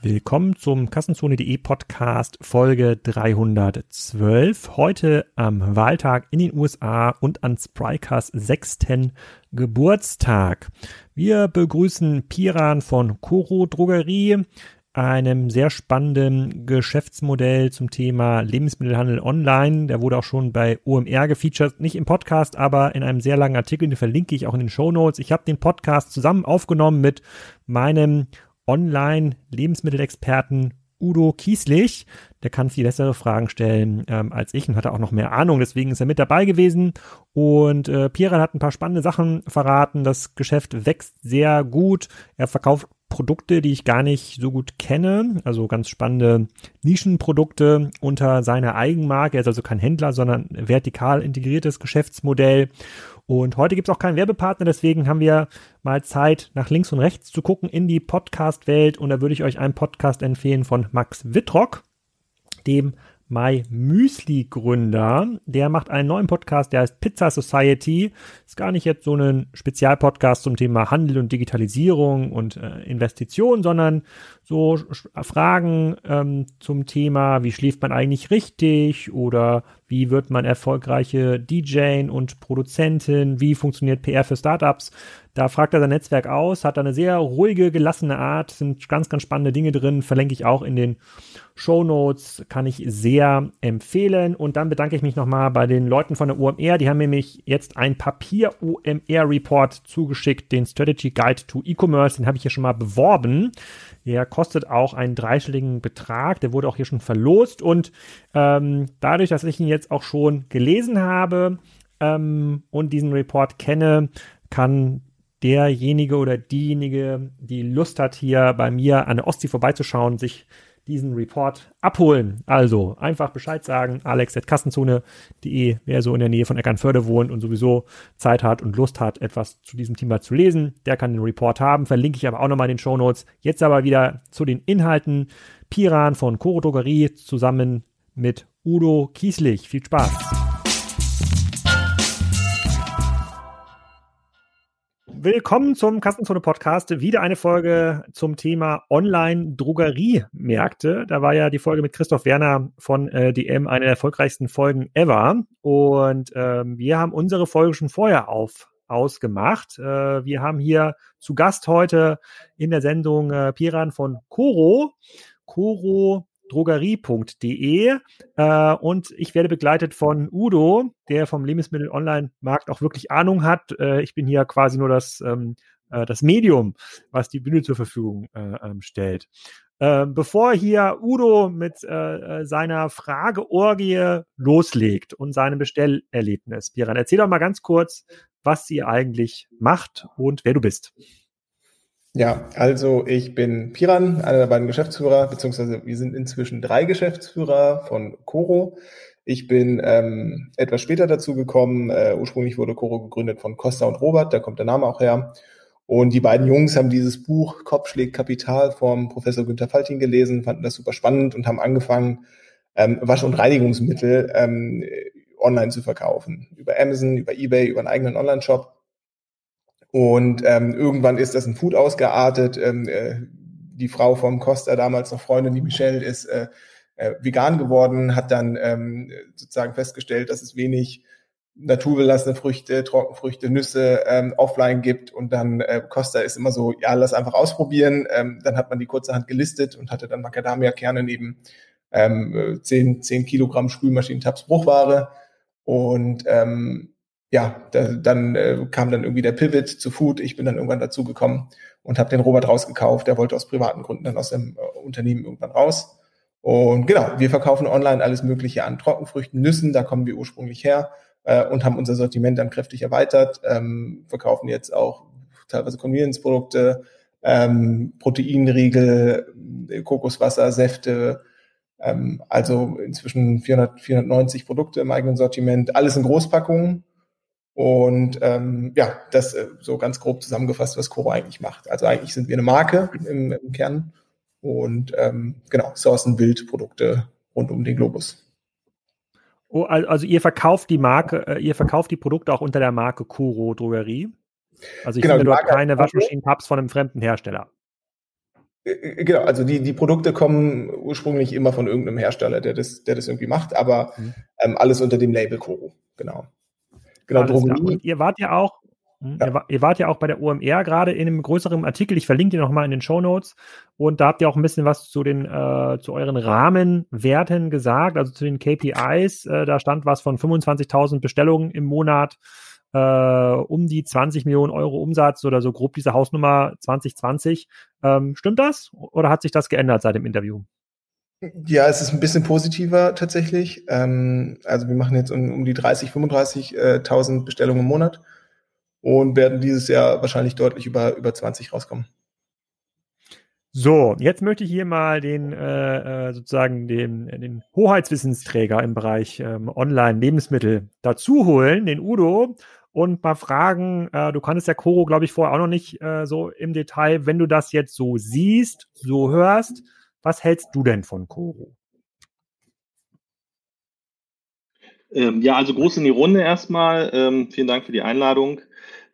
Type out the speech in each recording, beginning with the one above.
Willkommen zum Kassenzone.de Podcast Folge 312. Heute am Wahltag in den USA und an Sprikers sechsten Geburtstag. Wir begrüßen Piran von Koro Drogerie, einem sehr spannenden Geschäftsmodell zum Thema Lebensmittelhandel online. Der wurde auch schon bei OMR gefeatured, nicht im Podcast, aber in einem sehr langen Artikel, den verlinke ich auch in den Show Notes. Ich habe den Podcast zusammen aufgenommen mit meinem Online-Lebensmittelexperten Udo Kieslich. Der kann viel bessere Fragen stellen ähm, als ich und hat auch noch mehr Ahnung. Deswegen ist er mit dabei gewesen. Und äh, Pierre hat ein paar spannende Sachen verraten. Das Geschäft wächst sehr gut. Er verkauft Produkte, die ich gar nicht so gut kenne. Also ganz spannende Nischenprodukte unter seiner Eigenmarke. Er ist also kein Händler, sondern vertikal integriertes Geschäftsmodell. Und heute gibt es auch keinen Werbepartner, deswegen haben wir mal Zeit, nach links und rechts zu gucken in die Podcast-Welt. Und da würde ich euch einen Podcast empfehlen von Max Wittrock, dem My Müsli Gründer. Der macht einen neuen Podcast, der heißt Pizza Society. Ist gar nicht jetzt so ein Spezialpodcast zum Thema Handel und Digitalisierung und äh, Investitionen, sondern so Fragen ähm, zum Thema, wie schläft man eigentlich richtig oder wie wird man erfolgreiche DJ und Produzentin, wie funktioniert PR für Startups. Da fragt er sein Netzwerk aus, hat eine sehr ruhige, gelassene Art, sind ganz, ganz spannende Dinge drin, verlinke ich auch in den Show Notes, kann ich sehr empfehlen. Und dann bedanke ich mich nochmal bei den Leuten von der UMR, die haben nämlich jetzt ein Papier-UMR-Report zugeschickt, den Strategy Guide to E-Commerce, den habe ich hier schon mal beworben. Der kostet auch einen dreistelligen Betrag. Der wurde auch hier schon verlost. Und ähm, dadurch, dass ich ihn jetzt auch schon gelesen habe ähm, und diesen Report kenne, kann derjenige oder diejenige, die Lust hat, hier bei mir an der Ostsee vorbeizuschauen, sich diesen Report abholen. Also einfach Bescheid sagen, alex.kassenzone.de, wer so in der Nähe von Eckernförde wohnt und sowieso Zeit hat und Lust hat, etwas zu diesem Thema zu lesen, der kann den Report haben. Verlinke ich aber auch nochmal in den Show Notes. Jetzt aber wieder zu den Inhalten. Piran von Koro Drogerie zusammen mit Udo Kieslich. Viel Spaß! Willkommen zum Kassenzone Podcast. Wieder eine Folge zum Thema Online-Drogeriemärkte. Da war ja die Folge mit Christoph Werner von äh, DM eine der erfolgreichsten Folgen ever. Und ähm, wir haben unsere Folge schon vorher auf ausgemacht. Äh, wir haben hier zu Gast heute in der Sendung äh, Piran von Coro. Coro drogerie.de äh, und ich werde begleitet von Udo, der vom Lebensmittel-Online-Markt auch wirklich Ahnung hat. Äh, ich bin hier quasi nur das, ähm, äh, das Medium, was die Bühne zur Verfügung äh, ähm, stellt. Äh, bevor hier Udo mit äh, seiner Frageorgie loslegt und seinem Bestellerlebnis, Piran, erzähl doch mal ganz kurz, was sie eigentlich macht und wer du bist. Ja, also ich bin Piran, einer der beiden Geschäftsführer, beziehungsweise wir sind inzwischen drei Geschäftsführer von Coro. Ich bin ähm, etwas später dazu gekommen. Äh, ursprünglich wurde Coro gegründet von Costa und Robert, da kommt der Name auch her. Und die beiden Jungs haben dieses Buch Kopfschläg Kapital vom Professor Günther Faltin gelesen, fanden das super spannend und haben angefangen, ähm, Wasch- und Reinigungsmittel ähm, online zu verkaufen. Über Amazon, über Ebay, über einen eigenen Online-Shop. Und ähm, irgendwann ist das ein Food ausgeartet. Ähm, äh, die Frau vom Costa, damals noch Freundin, die Michelle, ist äh, äh, vegan geworden, hat dann ähm, sozusagen festgestellt, dass es wenig naturbelassene Früchte, Trockenfrüchte, Nüsse ähm, offline gibt und dann äh, Costa ist immer so, ja, lass einfach ausprobieren. Ähm, dann hat man die kurzerhand gelistet und hatte dann Macadamia-Kerne neben ähm, 10, 10 Kilogramm Spülmaschinentabs Bruchware und ähm, ja, da, dann äh, kam dann irgendwie der Pivot zu Food. Ich bin dann irgendwann dazu gekommen und habe den Robert rausgekauft. Der wollte aus privaten Gründen dann aus dem äh, Unternehmen irgendwann raus. Und genau, wir verkaufen online alles Mögliche an Trockenfrüchten, Nüssen, da kommen wir ursprünglich her äh, und haben unser Sortiment dann kräftig erweitert, ähm, verkaufen jetzt auch teilweise Convenience-Produkte, ähm, Proteinriegel, Kokoswasser, Säfte, ähm, also inzwischen 400, 490 Produkte im eigenen Sortiment, alles in Großpackungen und ähm, ja, das äh, so ganz grob zusammengefasst, was Coro eigentlich macht. Also eigentlich sind wir eine Marke im, im Kern und ähm, genau, sourcen Wildprodukte rund um den Globus. Oh, also ihr verkauft die Marke, äh, ihr verkauft die Produkte auch unter der Marke Coro Drogerie. Also ich genau, finde dort keine Waschmaschinen-Tabs von einem fremden Hersteller. Äh, genau, also die, die Produkte kommen ursprünglich immer von irgendeinem Hersteller, der das, der das irgendwie macht, aber mhm. ähm, alles unter dem Label Koro, genau. Genau, Drogerie. Ihr wart ja auch, hm, ja. Ihr, wart ja auch bei der OMR gerade in einem größeren Artikel. Ich verlinke dir nochmal in den Show Notes. Und da habt ihr auch ein bisschen was zu den, äh, zu euren Rahmenwerten gesagt, also zu den KPIs. Äh, da stand was von 25.000 Bestellungen im Monat, äh, um die 20 Millionen Euro Umsatz oder so grob diese Hausnummer 2020. Ähm, stimmt das? Oder hat sich das geändert seit dem Interview? Ja, es ist ein bisschen positiver tatsächlich. Ähm, also wir machen jetzt um, um die 30, 35.000 Bestellungen im Monat und werden dieses Jahr wahrscheinlich deutlich über, über 20 rauskommen. So, jetzt möchte ich hier mal den äh, äh, sozusagen den, den Hoheitswissensträger im Bereich ähm, Online-Lebensmittel dazu holen, den Udo, und mal fragen, äh, du kanntest ja Koro, glaube ich, vorher auch noch nicht äh, so im Detail. Wenn du das jetzt so siehst, so hörst, was hältst du denn von Koro? Ähm, ja, also groß in die Runde erstmal. Ähm, vielen Dank für die Einladung.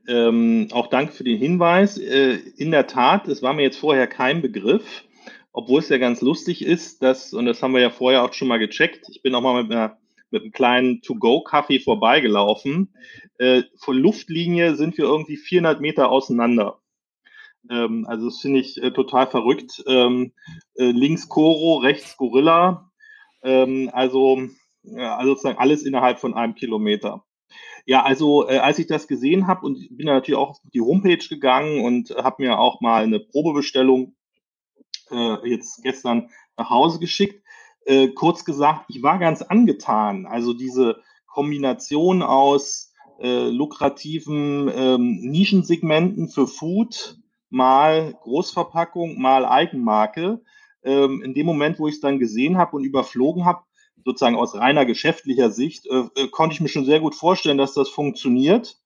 Ähm, auch danke für den Hinweis. Äh, in der Tat, es war mir jetzt vorher kein Begriff, obwohl es ja ganz lustig ist, dass, und das haben wir ja vorher auch schon mal gecheckt, ich bin auch mal mit, einer, mit einem kleinen To-Go-Kaffee vorbeigelaufen. Äh, von Luftlinie sind wir irgendwie 400 Meter auseinander. Ähm, also das finde ich äh, total verrückt. Ähm, äh, links Koro, rechts Gorilla. Ähm, also, ja, also sozusagen alles innerhalb von einem Kilometer. Ja, also äh, als ich das gesehen habe und bin natürlich auch auf die Homepage gegangen und habe mir auch mal eine Probebestellung äh, jetzt gestern nach Hause geschickt. Äh, kurz gesagt, ich war ganz angetan. Also diese Kombination aus äh, lukrativen ähm, Nischensegmenten für Food, mal Großverpackung, mal Eigenmarke. Ähm, in dem Moment, wo ich es dann gesehen habe und überflogen habe, sozusagen aus reiner geschäftlicher Sicht, äh, äh, konnte ich mir schon sehr gut vorstellen, dass das funktioniert.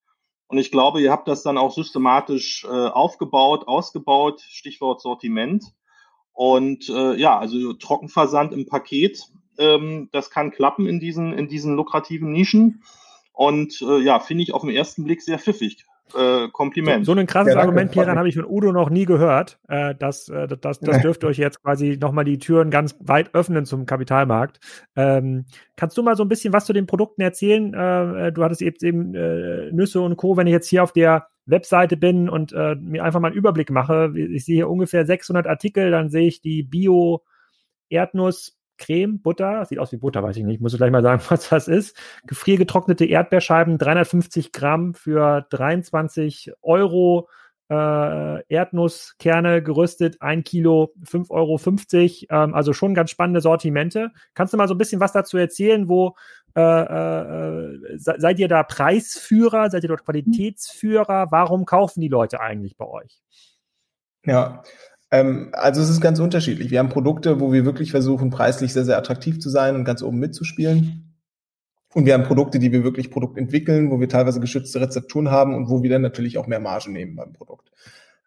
Und ich glaube, ihr habt das dann auch systematisch äh, aufgebaut, ausgebaut, Stichwort Sortiment. Und äh, ja, also Trockenversand im Paket, ähm, das kann klappen in diesen, in diesen lukrativen Nischen. Und äh, ja, finde ich auf den ersten Blick sehr pfiffig äh, Kompliment. So, so ein krasses ja, Argument, Pieran, habe ich von Udo noch nie gehört. Äh, das, äh, das, das dürfte euch jetzt quasi nochmal die Türen ganz weit öffnen zum Kapitalmarkt. Ähm, kannst du mal so ein bisschen was zu den Produkten erzählen? Äh, äh du hattest eben, eben äh, Nüsse und Co. Wenn ich jetzt hier auf der Webseite bin und äh, mir einfach mal einen Überblick mache, ich sehe hier ungefähr 600 Artikel, dann sehe ich die Bio Erdnuss Creme, Butter, sieht aus wie Butter, weiß ich nicht, muss ich gleich mal sagen, was das ist. Gefriergetrocknete Erdbeerscheiben, 350 Gramm für 23 Euro. Äh, Erdnusskerne geröstet, ein Kilo, 5,50 Euro. Ähm, also schon ganz spannende Sortimente. Kannst du mal so ein bisschen was dazu erzählen, wo äh, äh, seid ihr da Preisführer, seid ihr dort Qualitätsführer? Warum kaufen die Leute eigentlich bei euch? Ja, ähm, also es ist ganz unterschiedlich. Wir haben Produkte, wo wir wirklich versuchen, preislich sehr, sehr attraktiv zu sein und ganz oben mitzuspielen. Und wir haben Produkte, die wir wirklich Produkt entwickeln, wo wir teilweise geschützte Rezepturen haben und wo wir dann natürlich auch mehr Marge nehmen beim Produkt.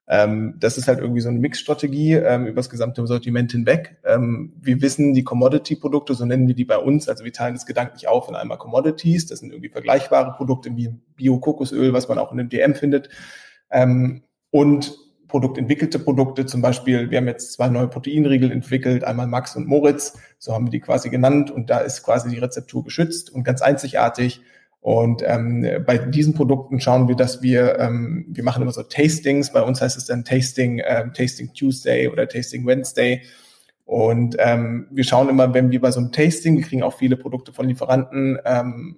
Ähm, das ist halt irgendwie so eine Mixstrategie ähm, über das gesamte Sortiment hinweg. Ähm, wir wissen, die Commodity-Produkte, so nennen wir die bei uns, also wir teilen das gedanklich auf in einmal Commodities, das sind irgendwie vergleichbare Produkte wie Bio-Kokosöl, was man auch in einem DM findet. Ähm, produktentwickelte Produkte, zum Beispiel, wir haben jetzt zwei neue Proteinriegel entwickelt, einmal Max und Moritz, so haben wir die quasi genannt und da ist quasi die Rezeptur geschützt und ganz einzigartig. Und ähm, bei diesen Produkten schauen wir, dass wir, ähm, wir machen immer so Tastings, bei uns heißt es dann Tasting, ähm, Tasting Tuesday oder Tasting Wednesday. Und ähm, wir schauen immer, wenn wir bei so einem Tasting, wir kriegen auch viele Produkte von Lieferanten, ähm,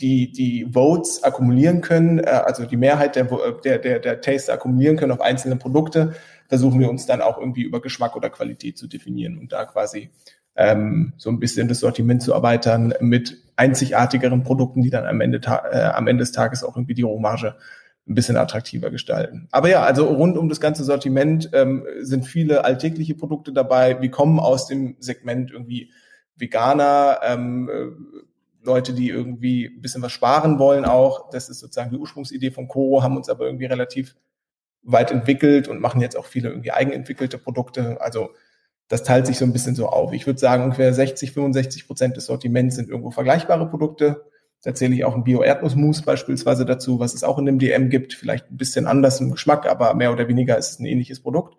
die, die Votes akkumulieren können, äh, also die Mehrheit der, der, der, der Taster akkumulieren können auf einzelne Produkte, versuchen wir uns dann auch irgendwie über Geschmack oder Qualität zu definieren und da quasi ähm, so ein bisschen das Sortiment zu erweitern mit einzigartigeren Produkten, die dann am Ende, äh, am Ende des Tages auch irgendwie die Rohmarge ein bisschen attraktiver gestalten. Aber ja, also rund um das ganze Sortiment ähm, sind viele alltägliche Produkte dabei. Wir kommen aus dem Segment irgendwie Veganer, ähm, Leute, die irgendwie ein bisschen was sparen wollen auch. Das ist sozusagen die Ursprungsidee von Coro, haben uns aber irgendwie relativ weit entwickelt und machen jetzt auch viele irgendwie eigenentwickelte Produkte. Also das teilt sich so ein bisschen so auf. Ich würde sagen, ungefähr 60, 65 Prozent des Sortiments sind irgendwo vergleichbare Produkte. Da zähle ich auch ein Bio-Erdnussmus beispielsweise dazu, was es auch in dem DM gibt. Vielleicht ein bisschen anders im Geschmack, aber mehr oder weniger ist es ein ähnliches Produkt.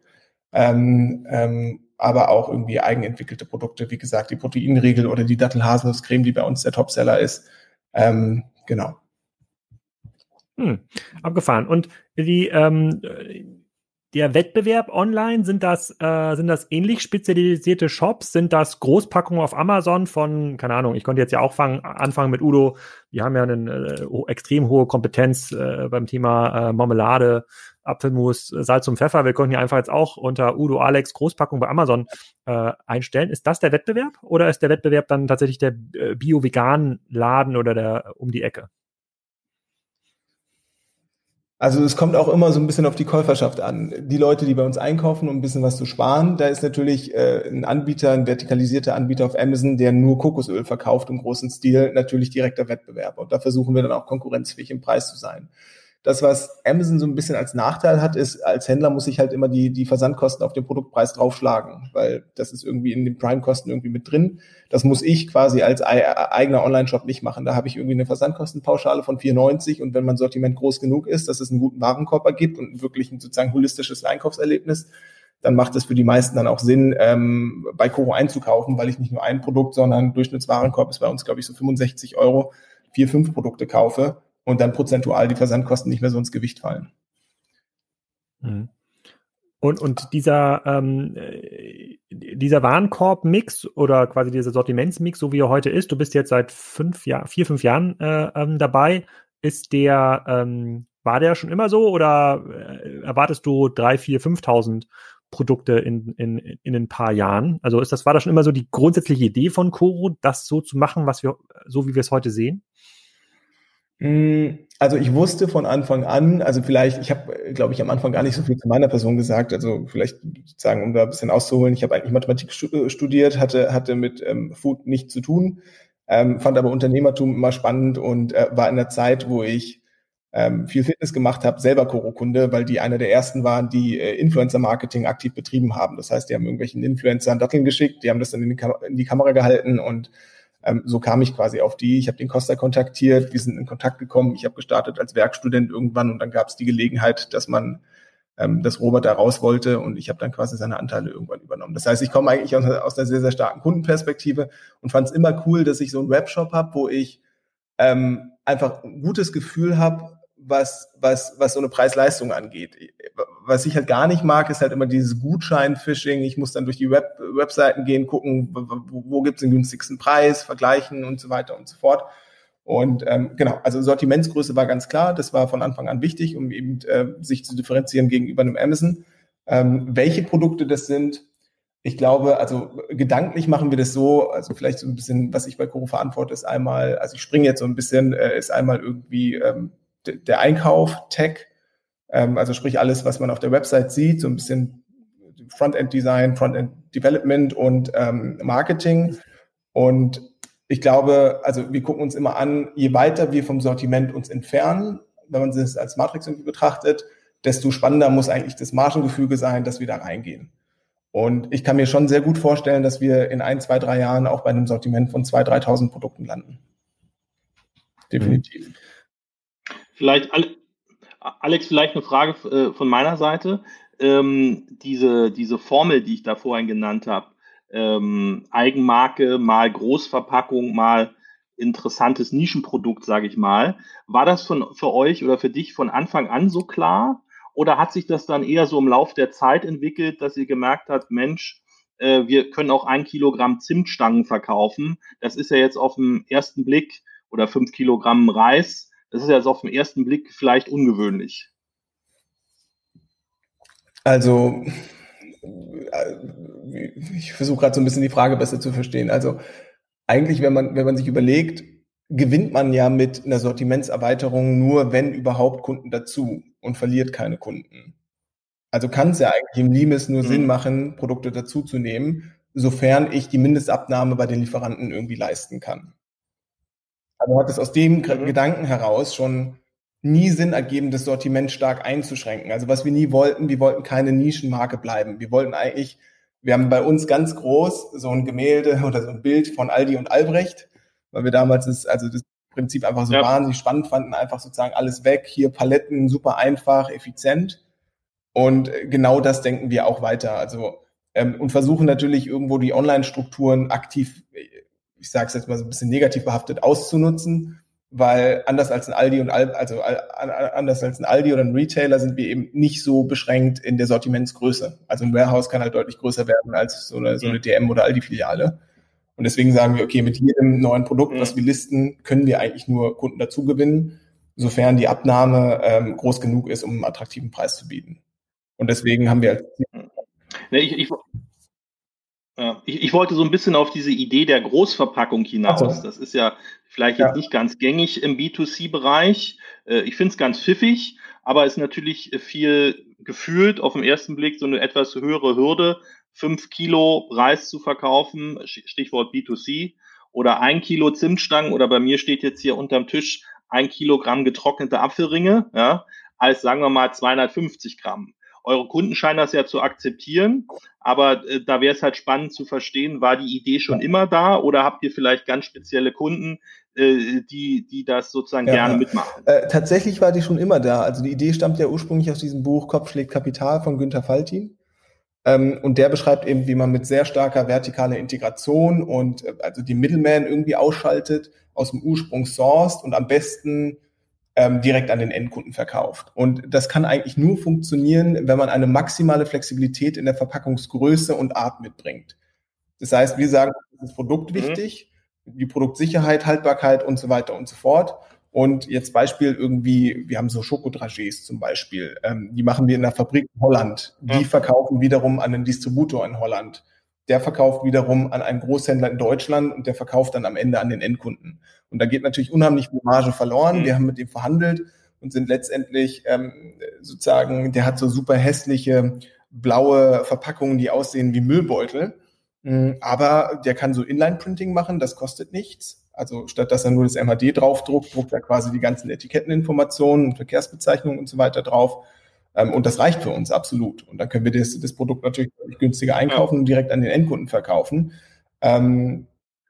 ähm, ähm, aber auch irgendwie eigenentwickelte Produkte, wie gesagt, die Proteinriegel oder die Dattel-Haselnusscreme, die bei uns der Topseller ist. Ähm, genau. Hm, abgefahren. Und die, ähm, der Wettbewerb online, sind das, äh, sind das ähnlich spezialisierte Shops? Sind das Großpackungen auf Amazon von, keine Ahnung, ich konnte jetzt ja auch fangen, anfangen mit Udo. Wir haben ja eine äh, extrem hohe Kompetenz äh, beim Thema äh, Marmelade, Apfelmus, Salz und Pfeffer. Wir konnten ja einfach jetzt auch unter Udo Alex Großpackung bei Amazon äh, einstellen. Ist das der Wettbewerb oder ist der Wettbewerb dann tatsächlich der äh, Bio-Vegan-Laden oder der um die Ecke? Also es kommt auch immer so ein bisschen auf die Käuferschaft an. Die Leute, die bei uns einkaufen, um ein bisschen was zu sparen, da ist natürlich äh, ein Anbieter, ein vertikalisierter Anbieter auf Amazon, der nur Kokosöl verkauft im großen Stil, natürlich direkter Wettbewerber. Und da versuchen wir dann auch konkurrenzfähig im Preis zu sein. Das, was Amazon so ein bisschen als Nachteil hat, ist, als Händler muss ich halt immer die, die Versandkosten auf den Produktpreis draufschlagen, weil das ist irgendwie in den Prime-Kosten irgendwie mit drin. Das muss ich quasi als eigener Online-Shop nicht machen. Da habe ich irgendwie eine Versandkostenpauschale von 4,90 und wenn mein Sortiment groß genug ist, dass es einen guten Warenkorb ergibt und wirklich ein sozusagen holistisches Einkaufserlebnis, dann macht es für die meisten dann auch Sinn, ähm, bei Koro einzukaufen, weil ich nicht nur ein Produkt, sondern Durchschnittswarenkorb ist bei uns, glaube ich, so 65 Euro, vier, fünf Produkte kaufe und dann prozentual die Versandkosten nicht mehr so ins Gewicht fallen. Mhm. Und, und dieser, ähm, äh, dieser Warenkorb-Mix oder quasi dieser Sortimentsmix, so wie er heute ist, du bist jetzt seit fünf Jahren, vier, fünf Jahren äh, ähm, dabei, ist der, ähm, war der schon immer so oder äh, erwartest du drei, vier, fünftausend Produkte in, in, in ein paar Jahren? Also ist das, war das schon immer so die grundsätzliche Idee von Coro, das so zu machen, was wir, so wie wir es heute sehen? Mm, also ich wusste von Anfang an, also vielleicht, ich habe, glaube ich, am Anfang gar nicht so viel zu meiner Person gesagt, also vielleicht sagen, um da ein bisschen auszuholen, ich habe eigentlich Mathematik äh, studiert, hatte, hatte mit ähm, Food nichts zu tun, ähm, fand aber Unternehmertum immer spannend und äh, war in der Zeit, wo ich ähm, viel Fitness gemacht habe, selber Koro-Kunde, weil die einer der ersten waren, die äh, Influencer-Marketing aktiv betrieben haben. Das heißt, die haben irgendwelchen Influencern Datteln geschickt, die haben das dann in die, Kam in die Kamera gehalten und ähm, so kam ich quasi auf die. Ich habe den Costa kontaktiert, wir sind in Kontakt gekommen. Ich habe gestartet als Werkstudent irgendwann und dann gab es die Gelegenheit, dass man ähm, dass Robert da raus wollte und ich habe dann quasi seine Anteile irgendwann übernommen. Das heißt, ich komme eigentlich aus, aus einer sehr, sehr starken Kundenperspektive und fand es immer cool, dass ich so einen Webshop habe, wo ich ähm, einfach ein gutes Gefühl habe, was, was, was so eine Preis-Leistung angeht. Was ich halt gar nicht mag, ist halt immer dieses Gutschein-Phishing. Ich muss dann durch die Web Webseiten gehen, gucken, wo, wo gibt es den günstigsten Preis, vergleichen und so weiter und so fort. Und ähm, genau, also Sortimentsgröße war ganz klar, das war von Anfang an wichtig, um eben äh, sich zu differenzieren gegenüber einem Amazon. Ähm, welche Produkte das sind, ich glaube, also gedanklich machen wir das so, also vielleicht so ein bisschen, was ich bei Coro verantworte, ist einmal, also ich springe jetzt so ein bisschen, äh, ist einmal irgendwie ähm, der Einkauf, Tech, ähm, also sprich alles, was man auf der Website sieht, so ein bisschen Frontend-Design, Frontend-Development und ähm, Marketing. Und ich glaube, also wir gucken uns immer an, je weiter wir vom Sortiment uns entfernen, wenn man es als Matrix irgendwie betrachtet, desto spannender muss eigentlich das Margengefüge sein, dass wir da reingehen. Und ich kann mir schon sehr gut vorstellen, dass wir in ein, zwei, drei Jahren auch bei einem Sortiment von 2.000, 3.000 Produkten landen. Definitiv. Vielleicht, Alex, vielleicht eine Frage äh, von meiner Seite. Ähm, diese, diese Formel, die ich da vorhin genannt habe, ähm, Eigenmarke mal Großverpackung mal interessantes Nischenprodukt, sage ich mal. War das von, für euch oder für dich von Anfang an so klar? Oder hat sich das dann eher so im Lauf der Zeit entwickelt, dass ihr gemerkt habt, Mensch, äh, wir können auch ein Kilogramm Zimtstangen verkaufen. Das ist ja jetzt auf den ersten Blick oder fünf Kilogramm Reis das ist ja jetzt auf den ersten Blick vielleicht ungewöhnlich. Also, äh, ich versuche gerade so ein bisschen die Frage besser zu verstehen. Also, eigentlich, wenn man, wenn man sich überlegt, gewinnt man ja mit einer Sortimentserweiterung nur, wenn überhaupt Kunden dazu und verliert keine Kunden. Also kann es ja eigentlich im Limes nur mhm. Sinn machen, Produkte dazuzunehmen, sofern ich die Mindestabnahme bei den Lieferanten irgendwie leisten kann. Also hat es aus dem mhm. Gedanken heraus schon nie Sinn ergeben, das Sortiment stark einzuschränken. Also was wir nie wollten, wir wollten keine Nischenmarke bleiben. Wir wollten eigentlich, wir haben bei uns ganz groß so ein Gemälde oder so ein Bild von Aldi und Albrecht, weil wir damals das, also das Prinzip einfach so ja. wahnsinnig spannend fanden, einfach sozusagen alles weg, hier Paletten, super einfach, effizient. Und genau das denken wir auch weiter. Also ähm, und versuchen natürlich irgendwo die Online-Strukturen aktiv, ich sage es jetzt mal so ein bisschen negativ behaftet, auszunutzen, weil anders als ein Aldi und Al also anders als ein Aldi oder ein Retailer sind wir eben nicht so beschränkt in der Sortimentsgröße. Also ein Warehouse kann halt deutlich größer werden als so eine, so eine DM oder Aldi-Filiale. Und deswegen sagen wir, okay, mit jedem neuen Produkt, was wir listen, können wir eigentlich nur Kunden dazu gewinnen, sofern die Abnahme ähm, groß genug ist, um einen attraktiven Preis zu bieten. Und deswegen haben wir als Nee, ich, ich, ich, ich, wollte so ein bisschen auf diese Idee der Großverpackung hinaus. So. Das ist ja vielleicht ja. jetzt nicht ganz gängig im B2C-Bereich. Äh, ich finde es ganz pfiffig, aber ist natürlich viel gefühlt auf den ersten Blick so eine etwas höhere Hürde, fünf Kilo Reis zu verkaufen, Stichwort B2C, oder ein Kilo Zimtstangen oder bei mir steht jetzt hier unterm Tisch ein Kilogramm getrocknete Apfelringe, ja, als sagen wir mal 250 Gramm. Eure Kunden scheinen das ja zu akzeptieren, aber äh, da wäre es halt spannend zu verstehen, war die Idee schon immer da oder habt ihr vielleicht ganz spezielle Kunden, äh, die, die das sozusagen ja, gerne mitmachen? Äh, tatsächlich war die schon immer da. Also die Idee stammt ja ursprünglich aus diesem Buch Kopf schlägt Kapital von Günter Faltin. Ähm, und der beschreibt eben, wie man mit sehr starker vertikaler Integration und äh, also die Middleman irgendwie ausschaltet, aus dem Ursprung sourced und am besten ähm, direkt an den Endkunden verkauft. Und das kann eigentlich nur funktionieren, wenn man eine maximale Flexibilität in der Verpackungsgröße und Art mitbringt. Das heißt, wir sagen, das ist Produkt mhm. wichtig, die Produktsicherheit, Haltbarkeit und so weiter und so fort. Und jetzt Beispiel irgendwie, wir haben so Schokodragés zum Beispiel, ähm, die machen wir in der Fabrik in Holland. Die ja. verkaufen wiederum an einen Distributor in Holland. Der verkauft wiederum an einen Großhändler in Deutschland und der verkauft dann am Ende an den Endkunden. Und da geht natürlich unheimlich viel Marge verloren. Mhm. Wir haben mit dem verhandelt und sind letztendlich ähm, sozusagen, der hat so super hässliche blaue Verpackungen, die aussehen wie Müllbeutel. Mhm, aber der kann so Inline-Printing machen, das kostet nichts. Also statt dass er nur das MHD draufdruckt, druckt er quasi die ganzen Etiketteninformationen, Verkehrsbezeichnungen und so weiter drauf. Ähm, und das reicht für uns absolut. Und dann können wir das, das Produkt natürlich günstiger einkaufen und direkt an den Endkunden verkaufen. Ähm,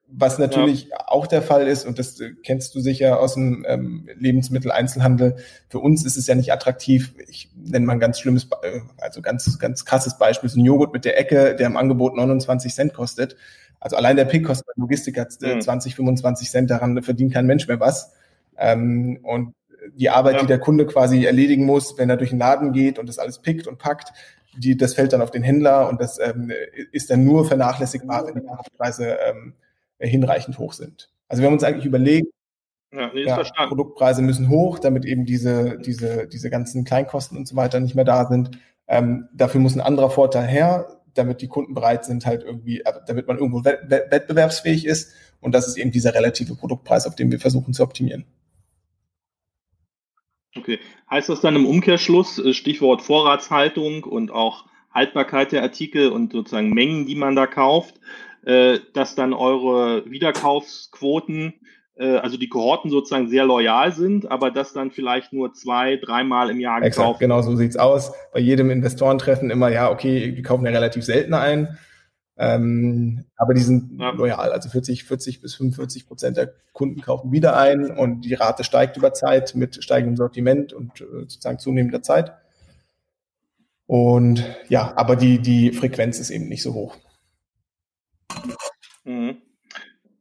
was natürlich ja. auch der Fall ist, und das äh, kennst du sicher aus dem ähm, Lebensmitteleinzelhandel, für uns ist es ja nicht attraktiv. Ich nenne mal ein ganz schlimmes, äh, also ganz, ganz krasses Beispiel, so ein Joghurt mit der Ecke, der im Angebot 29 Cent kostet. Also allein der Pick kostet bei Logistiker äh, mhm. 20, 25 Cent, daran verdient kein Mensch mehr was. Ähm, und die Arbeit, ja. die der Kunde quasi erledigen muss, wenn er durch den Laden geht und das alles pickt und packt, die, das fällt dann auf den Händler und das ähm, ist dann nur vernachlässigbar, wenn die Preise ähm, hinreichend hoch sind. Also wir haben uns eigentlich überlegt, ja, nee, ja, Produktpreise müssen hoch, damit eben diese, diese, diese ganzen Kleinkosten und so weiter nicht mehr da sind. Ähm, dafür muss ein anderer Vorteil her, damit die Kunden bereit sind, halt irgendwie, also damit man irgendwo wettbewerbsfähig ist. Und das ist eben dieser relative Produktpreis, auf dem wir versuchen zu optimieren. Okay. Heißt das dann im Umkehrschluss, äh, Stichwort Vorratshaltung und auch Haltbarkeit der Artikel und sozusagen Mengen, die man da kauft, äh, dass dann eure Wiederkaufsquoten, äh, also die Kohorten sozusagen sehr loyal sind, aber dass dann vielleicht nur zwei, dreimal im Jahr gekauft Exakt, genau so sieht's aus. Bei jedem Investorentreffen immer, ja, okay, die kaufen ja relativ selten ein. Ähm, aber die sind ja. loyal, also 40, 40 bis 45 Prozent der Kunden kaufen wieder ein und die Rate steigt über Zeit mit steigendem Sortiment und äh, sozusagen zunehmender Zeit. Und ja, aber die, die Frequenz ist eben nicht so hoch. Mhm.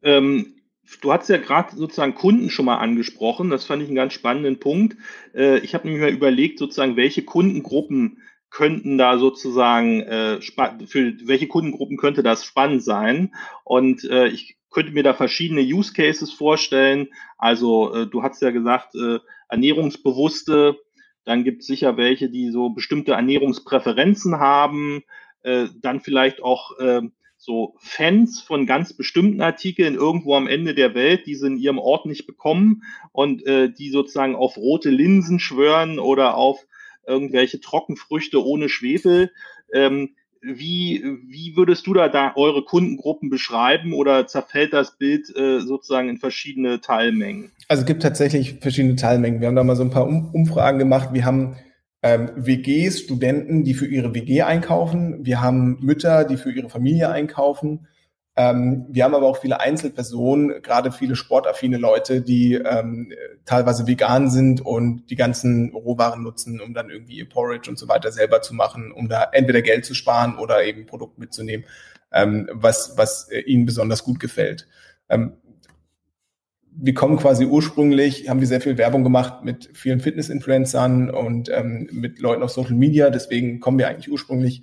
Ähm, du hast ja gerade sozusagen Kunden schon mal angesprochen. Das fand ich einen ganz spannenden Punkt. Äh, ich habe mir mal überlegt, sozusagen, welche Kundengruppen könnten da sozusagen, äh, für welche Kundengruppen könnte das spannend sein? Und äh, ich könnte mir da verschiedene Use Cases vorstellen. Also äh, du hast ja gesagt, äh, ernährungsbewusste, dann gibt es sicher welche, die so bestimmte Ernährungspräferenzen haben, äh, dann vielleicht auch äh, so Fans von ganz bestimmten Artikeln irgendwo am Ende der Welt, die sie in ihrem Ort nicht bekommen und äh, die sozusagen auf rote Linsen schwören oder auf irgendwelche Trockenfrüchte ohne Schwefel. Ähm, wie, wie würdest du da, da eure Kundengruppen beschreiben oder zerfällt das Bild äh, sozusagen in verschiedene Teilmengen? Also es gibt tatsächlich verschiedene Teilmengen. Wir haben da mal so ein paar um Umfragen gemacht. Wir haben ähm, WGs, Studenten, die für ihre WG einkaufen. Wir haben Mütter, die für ihre Familie einkaufen. Ähm, wir haben aber auch viele Einzelpersonen, gerade viele sportaffine Leute, die ähm, teilweise vegan sind und die ganzen Rohwaren nutzen, um dann irgendwie ihr Porridge und so weiter selber zu machen, um da entweder Geld zu sparen oder eben Produkt mitzunehmen, ähm, was, was ihnen besonders gut gefällt. Ähm, wir kommen quasi ursprünglich, haben wir sehr viel Werbung gemacht mit vielen Fitness-Influencern und ähm, mit Leuten auf Social Media. Deswegen kommen wir eigentlich ursprünglich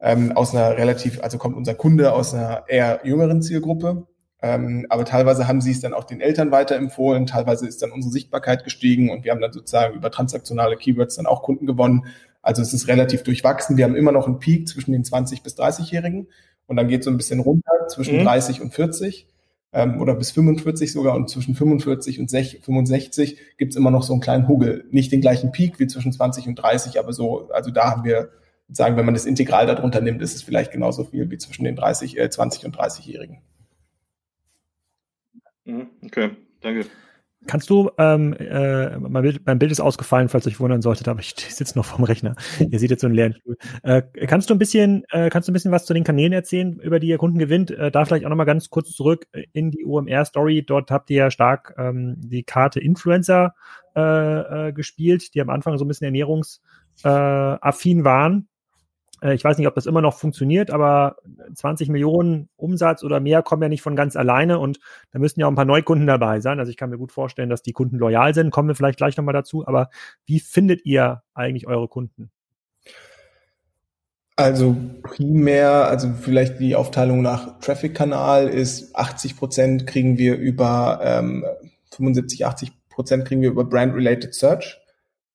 ähm, aus einer relativ, also kommt unser Kunde aus einer eher jüngeren Zielgruppe. Ähm, aber teilweise haben sie es dann auch den Eltern weiterempfohlen, teilweise ist dann unsere Sichtbarkeit gestiegen und wir haben dann sozusagen über transaktionale Keywords dann auch Kunden gewonnen. Also es ist relativ durchwachsen. Wir haben immer noch einen Peak zwischen den 20 bis 30-Jährigen und dann geht es so ein bisschen runter zwischen mhm. 30 und 40 ähm, oder bis 45 sogar und zwischen 45 und 60, 65 gibt es immer noch so einen kleinen Hugel. Nicht den gleichen Peak wie zwischen 20 und 30, aber so, also da haben wir sagen, wenn man das integral darunter nimmt, ist es vielleicht genauso viel wie zwischen den 30, äh, 20 und 30-Jährigen. Mhm, okay, danke. Kannst du, ähm, äh, mein, Bild, mein Bild ist ausgefallen, falls ihr euch wundern solltet, aber ich sitze noch vorm Rechner. ihr seht jetzt so einen leeren Stuhl. Äh, kannst du ein bisschen, äh, kannst du ein bisschen was zu den Kanälen erzählen, über die ihr Kunden gewinnt? Äh, da vielleicht auch nochmal ganz kurz zurück in die OMR-Story. Dort habt ihr ja stark ähm, die Karte Influencer äh, äh, gespielt, die am Anfang so ein bisschen ernährungsaffin äh, waren. Äh, ich weiß nicht, ob das immer noch funktioniert, aber 20 Millionen Umsatz oder mehr kommen ja nicht von ganz alleine und da müssen ja auch ein paar Neukunden dabei sein. Also ich kann mir gut vorstellen, dass die Kunden loyal sind, kommen wir vielleicht gleich nochmal dazu. Aber wie findet ihr eigentlich eure Kunden? Also primär, also vielleicht die Aufteilung nach Traffic-Kanal ist 80 Prozent kriegen wir über ähm, 75, 80 Prozent kriegen wir über Brand-Related Search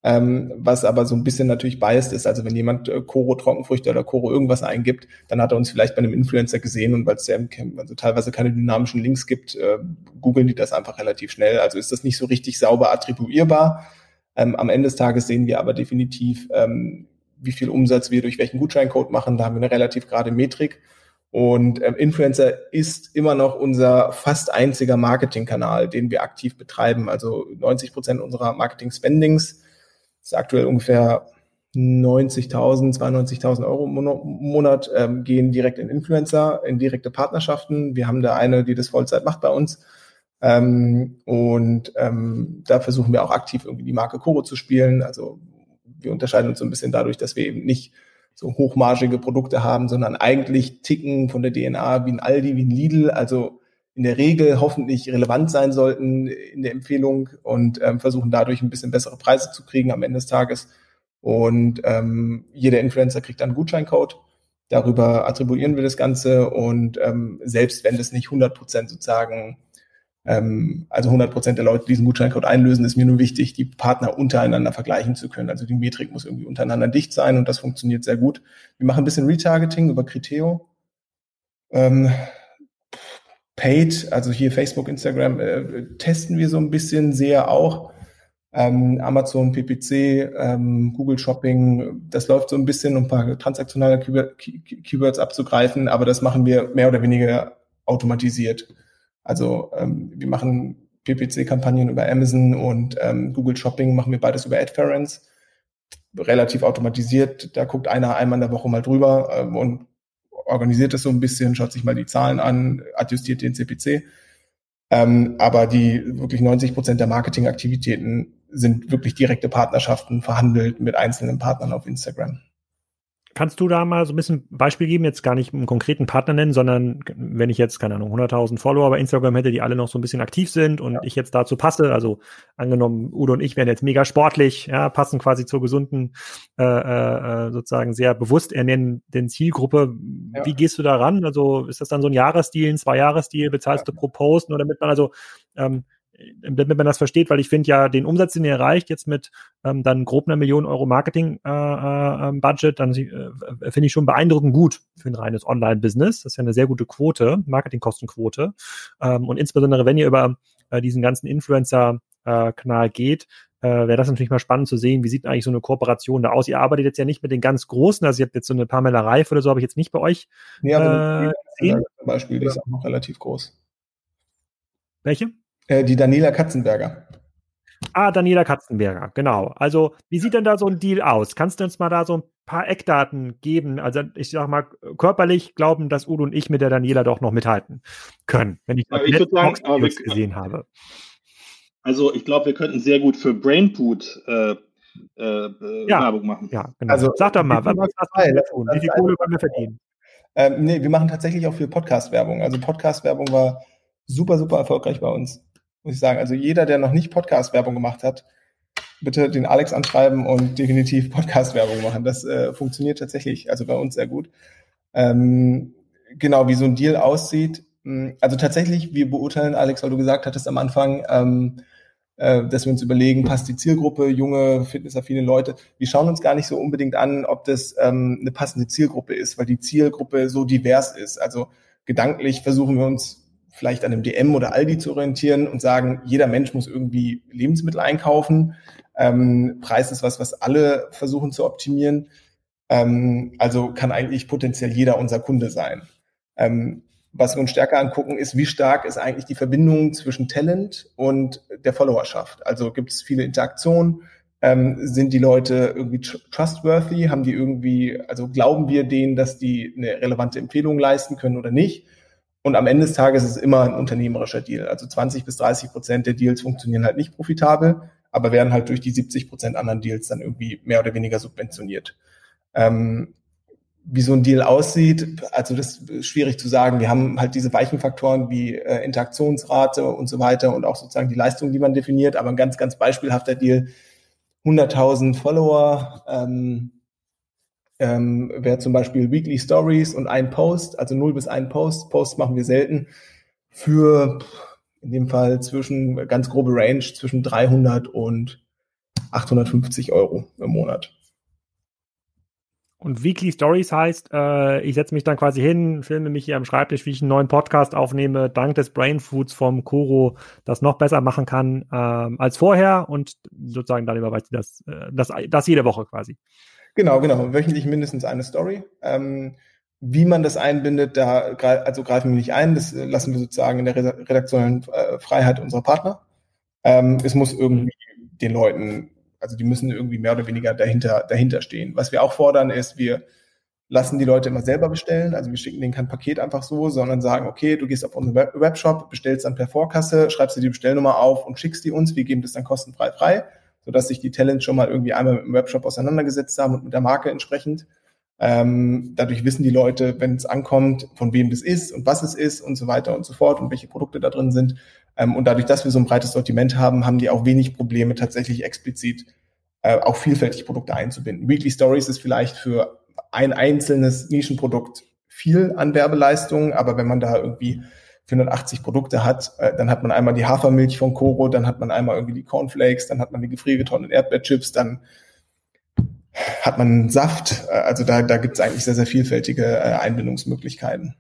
ähm, was aber so ein bisschen natürlich biased ist. Also wenn jemand äh, Koro Trockenfrüchte oder Koro irgendwas eingibt, dann hat er uns vielleicht bei einem Influencer gesehen und weil es ja also teilweise keine dynamischen Links gibt, äh, googeln die das einfach relativ schnell. Also ist das nicht so richtig sauber attribuierbar. Ähm, am Ende des Tages sehen wir aber definitiv, ähm, wie viel Umsatz wir durch welchen Gutscheincode machen. Da haben wir eine relativ gerade Metrik. Und ähm, Influencer ist immer noch unser fast einziger Marketingkanal, den wir aktiv betreiben. Also 90 Prozent unserer Marketing-Spendings ist aktuell ungefähr 90.000, 92.000 Euro im Monat ähm, gehen direkt in Influencer, in direkte Partnerschaften. Wir haben da eine, die das Vollzeit macht bei uns. Ähm, und ähm, da versuchen wir auch aktiv irgendwie die Marke Koro zu spielen. Also wir unterscheiden uns so ein bisschen dadurch, dass wir eben nicht so hochmargige Produkte haben, sondern eigentlich ticken von der DNA wie ein Aldi, wie ein Lidl. Also in der Regel hoffentlich relevant sein sollten in der Empfehlung und ähm, versuchen dadurch ein bisschen bessere Preise zu kriegen am Ende des Tages. Und ähm, jeder Influencer kriegt dann einen Gutscheincode. Darüber attribuieren wir das Ganze und ähm, selbst wenn das nicht 100 Prozent sozusagen, ähm, also 100 Prozent der Leute diesen Gutscheincode einlösen, ist mir nur wichtig, die Partner untereinander vergleichen zu können. Also die Metrik muss irgendwie untereinander dicht sein und das funktioniert sehr gut. Wir machen ein bisschen Retargeting über Criteo. Ähm, Paid, also hier Facebook, Instagram, äh, testen wir so ein bisschen sehr auch. Ähm, Amazon, PPC, ähm, Google Shopping, das läuft so ein bisschen, um ein paar transaktionale Keywords abzugreifen, aber das machen wir mehr oder weniger automatisiert. Also ähm, wir machen PPC-Kampagnen über Amazon und ähm, Google Shopping machen wir beides über AdFerence. Relativ automatisiert, da guckt einer einmal in der Woche mal drüber ähm, und organisiert das so ein bisschen, schaut sich mal die Zahlen an, adjustiert den CPC. Ähm, aber die wirklich 90 Prozent der Marketingaktivitäten sind wirklich direkte Partnerschaften verhandelt mit einzelnen Partnern auf Instagram. Kannst du da mal so ein bisschen Beispiel geben, jetzt gar nicht einen konkreten Partner nennen, sondern wenn ich jetzt, keine Ahnung, 100.000 Follower bei Instagram hätte, die alle noch so ein bisschen aktiv sind und ja. ich jetzt dazu passe, also angenommen, Udo und ich wären jetzt mega sportlich, ja, passen quasi zur gesunden, äh, äh, sozusagen sehr bewusst ernennenden Zielgruppe. Ja. Wie gehst du da ran? Also ist das dann so ein Jahresdeal, ein Zwei-Jahres-Deal, bezahlst ja. du pro Post, nur damit man also ähm, damit man das versteht, weil ich finde ja den Umsatz, den ihr erreicht, jetzt mit ähm, dann grob einer Million Euro Marketing-Budget, äh, äh, dann äh, finde ich schon beeindruckend gut für ein reines Online-Business. Das ist ja eine sehr gute Quote, Marketingkostenquote. Ähm, und insbesondere, wenn ihr über äh, diesen ganzen Influencer-Kanal geht, äh, wäre das natürlich mal spannend zu sehen, wie sieht eigentlich so eine Kooperation da aus. Ihr arbeitet jetzt ja nicht mit den ganz Großen, also ihr habt jetzt so eine Pamela Reif oder so, habe ich jetzt nicht bei euch. Ja, aber äh, zum Beispiel, die ist auch noch relativ groß. Welche? Äh, die Daniela Katzenberger. Ah, Daniela Katzenberger, genau. Also, wie sieht denn da so ein Deal aus? Kannst du uns mal da so ein paar Eckdaten geben? Also ich sag mal, körperlich glauben, dass Udo und ich mit der Daniela doch noch mithalten können, wenn ich, ja, ich sagen, aber gesehen habe. Also ich glaube, wir könnten sehr gut für Brainpoot äh, äh, ja, Werbung machen. Ja, genau. Also, Sag doch mal, was, was, was wir tun? Wie viel Kohle wollen wir verdienen? Ähm, nee, wir machen tatsächlich auch viel Podcast-Werbung. Also Podcast-Werbung war super, super erfolgreich bei uns, muss ich sagen. Also jeder, der noch nicht Podcast-Werbung gemacht hat, bitte den Alex anschreiben und definitiv Podcast-Werbung machen. Das äh, funktioniert tatsächlich, also bei uns sehr gut. Ähm, genau, wie so ein Deal aussieht. Hm, also tatsächlich, wir beurteilen, Alex, weil du gesagt hattest am Anfang, ähm, äh, dass wir uns überlegen, passt die Zielgruppe, junge, fitnessaffine Leute. Wir schauen uns gar nicht so unbedingt an, ob das ähm, eine passende Zielgruppe ist, weil die Zielgruppe so divers ist. Also gedanklich versuchen wir uns vielleicht an einem DM oder Aldi zu orientieren und sagen, jeder Mensch muss irgendwie Lebensmittel einkaufen. Ähm, Preis ist was, was alle versuchen zu optimieren. Ähm, also kann eigentlich potenziell jeder unser Kunde sein. Ähm, was wir uns stärker angucken, ist, wie stark ist eigentlich die Verbindung zwischen Talent und der Followerschaft. Also gibt es viele Interaktionen, ähm, sind die Leute irgendwie trustworthy, haben die irgendwie, also glauben wir denen, dass die eine relevante Empfehlung leisten können oder nicht? Und am Ende des Tages ist es immer ein unternehmerischer Deal. Also 20 bis 30 Prozent der Deals funktionieren halt nicht profitabel, aber werden halt durch die 70 Prozent anderen Deals dann irgendwie mehr oder weniger subventioniert. Ähm, wie so ein Deal aussieht, also das ist schwierig zu sagen. Wir haben halt diese weichen Faktoren wie äh, Interaktionsrate und so weiter und auch sozusagen die Leistung, die man definiert. Aber ein ganz, ganz beispielhafter Deal, 100.000 Follower, ähm, ähm, wäre zum Beispiel Weekly Stories und ein Post, also 0 bis ein Post. Posts machen wir selten für in dem Fall zwischen, ganz grobe Range, zwischen 300 und 850 Euro im Monat. Und Weekly Stories heißt, äh, ich setze mich dann quasi hin, filme mich hier am Schreibtisch, wie ich einen neuen Podcast aufnehme, dank des Brain Foods vom Koro das noch besser machen kann ähm, als vorher und sozusagen dann überweist das, äh, das, das jede Woche quasi. Genau, genau. Wöchentlich mindestens eine Story. Ähm, wie man das einbindet, da also greifen wir nicht ein. Das lassen wir sozusagen in der redaktionellen äh, Freiheit unserer Partner. Ähm, es muss irgendwie den Leuten also die müssen irgendwie mehr oder weniger dahinter, dahinter stehen. Was wir auch fordern ist, wir lassen die Leute immer selber bestellen. Also wir schicken denen kein Paket einfach so, sondern sagen, okay, du gehst auf unseren Webshop, bestellst dann per Vorkasse, schreibst dir die Bestellnummer auf und schickst die uns. Wir geben das dann kostenfrei frei, sodass sich die Talents schon mal irgendwie einmal mit dem Webshop auseinandergesetzt haben und mit der Marke entsprechend. Ähm, dadurch wissen die Leute, wenn es ankommt, von wem das ist und was es ist und so weiter und so fort und welche Produkte da drin sind. Ähm, und dadurch, dass wir so ein breites Sortiment haben, haben die auch wenig Probleme, tatsächlich explizit äh, auch vielfältig Produkte einzubinden. Weekly Stories ist vielleicht für ein einzelnes Nischenprodukt viel an Werbeleistung, aber wenn man da irgendwie 480 Produkte hat, äh, dann hat man einmal die Hafermilch von Coro, dann hat man einmal irgendwie die Cornflakes, dann hat man die gefriergetrockneten Erdbeerchips, dann hat man Saft. Äh, also da, da gibt es eigentlich sehr, sehr vielfältige äh, Einbindungsmöglichkeiten.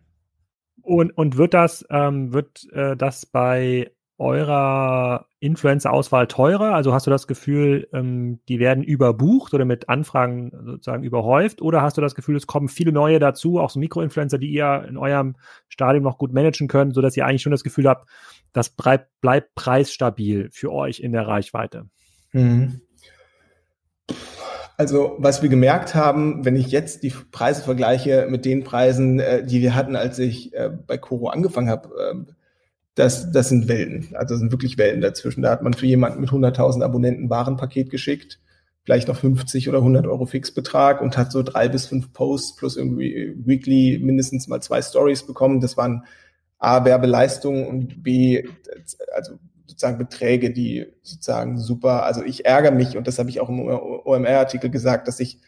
Und, und wird das, ähm, wird äh, das bei eurer Influencer-Auswahl teurer? Also hast du das Gefühl, ähm, die werden überbucht oder mit Anfragen sozusagen überhäuft? Oder hast du das Gefühl, es kommen viele neue dazu, auch so Mikroinfluencer, die ihr in eurem Stadium noch gut managen könnt, sodass ihr eigentlich schon das Gefühl habt, das bleibt, bleibt preisstabil für euch in der Reichweite? Mhm. Also was wir gemerkt haben, wenn ich jetzt die Preise vergleiche mit den Preisen, äh, die wir hatten, als ich äh, bei Coro angefangen habe, äh, das, das sind Welten. Also sind wirklich Welten dazwischen. Da hat man für jemanden mit 100.000 Abonnenten Warenpaket geschickt, vielleicht noch 50 oder 100 Euro Fixbetrag und hat so drei bis fünf Posts plus irgendwie weekly mindestens mal zwei Stories bekommen. Das waren A, Werbeleistungen und B, also sozusagen Beträge, die sozusagen super, also ich ärgere mich und das habe ich auch im OMR-Artikel gesagt, dass ich,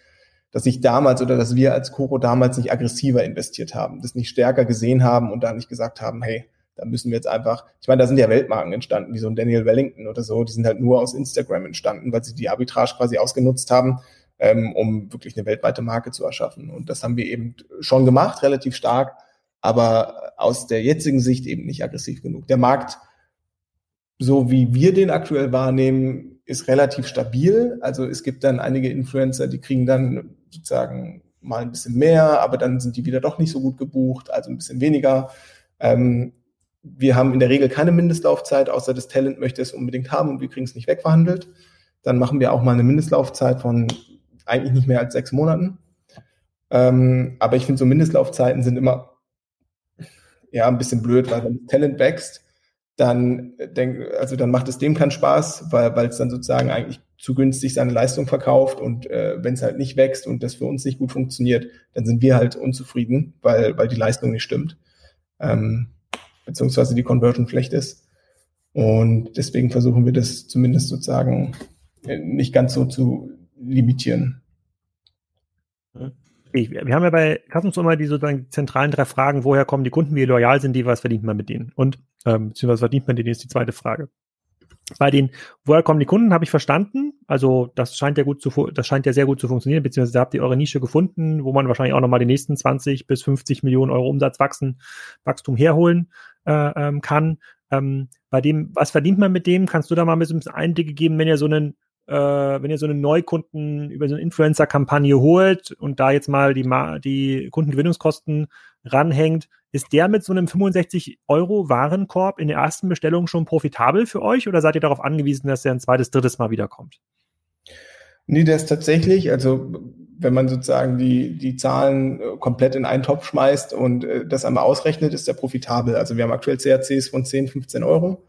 dass ich damals oder dass wir als Coro damals nicht aggressiver investiert haben, das nicht stärker gesehen haben und da nicht gesagt haben, hey, da müssen wir jetzt einfach, ich meine, da sind ja Weltmarken entstanden, wie so ein Daniel Wellington oder so, die sind halt nur aus Instagram entstanden, weil sie die Arbitrage quasi ausgenutzt haben, ähm, um wirklich eine weltweite Marke zu erschaffen. Und das haben wir eben schon gemacht, relativ stark, aber aus der jetzigen Sicht eben nicht aggressiv genug. Der Markt so wie wir den aktuell wahrnehmen, ist relativ stabil. Also es gibt dann einige Influencer, die kriegen dann sozusagen mal ein bisschen mehr, aber dann sind die wieder doch nicht so gut gebucht, also ein bisschen weniger. Ähm, wir haben in der Regel keine Mindestlaufzeit, außer das Talent möchte es unbedingt haben und wir kriegen es nicht wegverhandelt. Dann machen wir auch mal eine Mindestlaufzeit von eigentlich nicht mehr als sechs Monaten. Ähm, aber ich finde, so Mindestlaufzeiten sind immer ja ein bisschen blöd, weil wenn Talent wächst, dann denk, also dann macht es dem keinen Spaß, weil weil es dann sozusagen eigentlich zu günstig seine Leistung verkauft und äh, wenn es halt nicht wächst und das für uns nicht gut funktioniert, dann sind wir halt unzufrieden, weil weil die Leistung nicht stimmt, ähm, beziehungsweise die Conversion schlecht ist und deswegen versuchen wir das zumindest sozusagen äh, nicht ganz so zu limitieren. Wir haben ja bei Customs immer die sozusagen zentralen drei Fragen, woher kommen die Kunden, wie loyal sind die, was verdient man mit denen? Und ähm, beziehungsweise verdient man denen ist die zweite Frage. Bei den, woher kommen die Kunden, habe ich verstanden. Also das scheint ja gut zu, das scheint ja sehr gut zu funktionieren, beziehungsweise habt ihr eure Nische gefunden, wo man wahrscheinlich auch nochmal die nächsten 20 bis 50 Millionen Euro Umsatz wachsen, Wachstum herholen äh, ähm, kann. Ähm, bei dem, was verdient man mit dem? Kannst du da mal ein bisschen Einblicke geben, wenn ihr so einen äh, wenn ihr so einen Neukunden über so eine Influencer-Kampagne holt und da jetzt mal die, die Kundengewinnungskosten ranhängt, ist der mit so einem 65 Euro Warenkorb in der ersten Bestellung schon profitabel für euch oder seid ihr darauf angewiesen, dass er ein zweites, drittes Mal wiederkommt? Nee, der ist tatsächlich, also wenn man sozusagen die, die Zahlen äh, komplett in einen Topf schmeißt und äh, das einmal ausrechnet, ist der profitabel. Also wir haben aktuell CACs von 10, 15 Euro.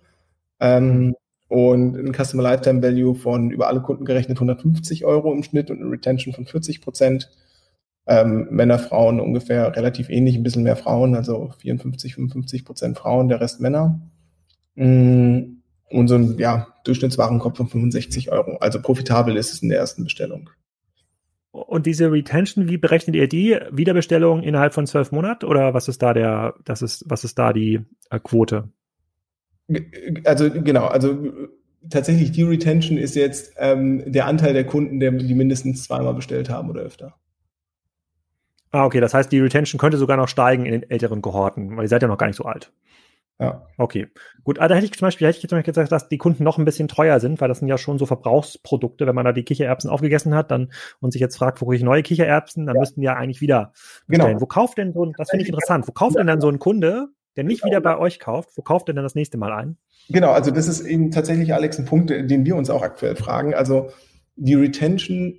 Ähm, und ein Customer Lifetime Value von über alle Kunden gerechnet 150 Euro im Schnitt und eine Retention von 40 Prozent. Ähm, Männer, Frauen ungefähr relativ ähnlich, ein bisschen mehr Frauen, also 54, 55 Prozent Frauen, der Rest Männer. Mm, und so ein ja, Durchschnittswarenkorb von 65 Euro. Also profitabel ist es in der ersten Bestellung. Und diese Retention, wie berechnet ihr die? Wiederbestellung innerhalb von zwölf Monaten oder was ist da der, das ist, was ist da die äh, Quote? Also genau, also tatsächlich die Retention ist jetzt ähm, der Anteil der Kunden, der, die mindestens zweimal bestellt haben oder öfter. Ah, okay, das heißt, die Retention könnte sogar noch steigen in den älteren Kohorten, weil ihr seid ja noch gar nicht so alt. Ja. Okay. Gut, also da hätte ich zum Beispiel, hätte ich jetzt gesagt, dass die Kunden noch ein bisschen teuer sind, weil das sind ja schon so Verbrauchsprodukte. Wenn man da die Kichererbsen aufgegessen hat, dann und sich jetzt fragt, wo kriege ich neue Kichererbsen, dann ja. müssten die ja eigentlich wieder genau. bestellen. Genau. Wo kauft denn so ein, das finde ich interessant, wo kauft denn dann so ein Kunde der nicht wieder bei euch kauft, wo kauft er denn das nächste Mal ein? Genau, also das ist eben tatsächlich, Alex, ein Punkt, den wir uns auch aktuell fragen. Also die Retention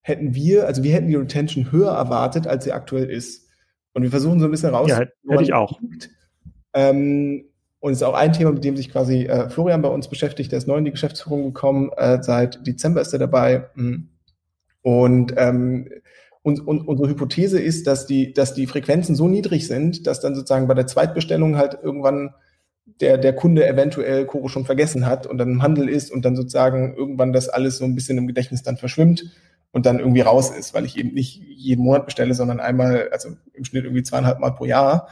hätten wir, also wir hätten die Retention höher erwartet, als sie aktuell ist. Und wir versuchen so ein bisschen raus. Ja, hätte ich auch. Ähm, und es ist auch ein Thema, mit dem sich quasi äh, Florian bei uns beschäftigt. Der ist neu in die Geschäftsführung gekommen. Äh, seit Dezember ist er dabei. Und ähm, und, und unsere Hypothese ist, dass die, dass die Frequenzen so niedrig sind, dass dann sozusagen bei der Zweitbestellung halt irgendwann der, der Kunde eventuell Koro schon vergessen hat und dann im Handel ist und dann sozusagen irgendwann das alles so ein bisschen im Gedächtnis dann verschwimmt und dann irgendwie raus ist, weil ich eben nicht jeden Monat bestelle, sondern einmal, also im Schnitt irgendwie zweieinhalb Mal pro Jahr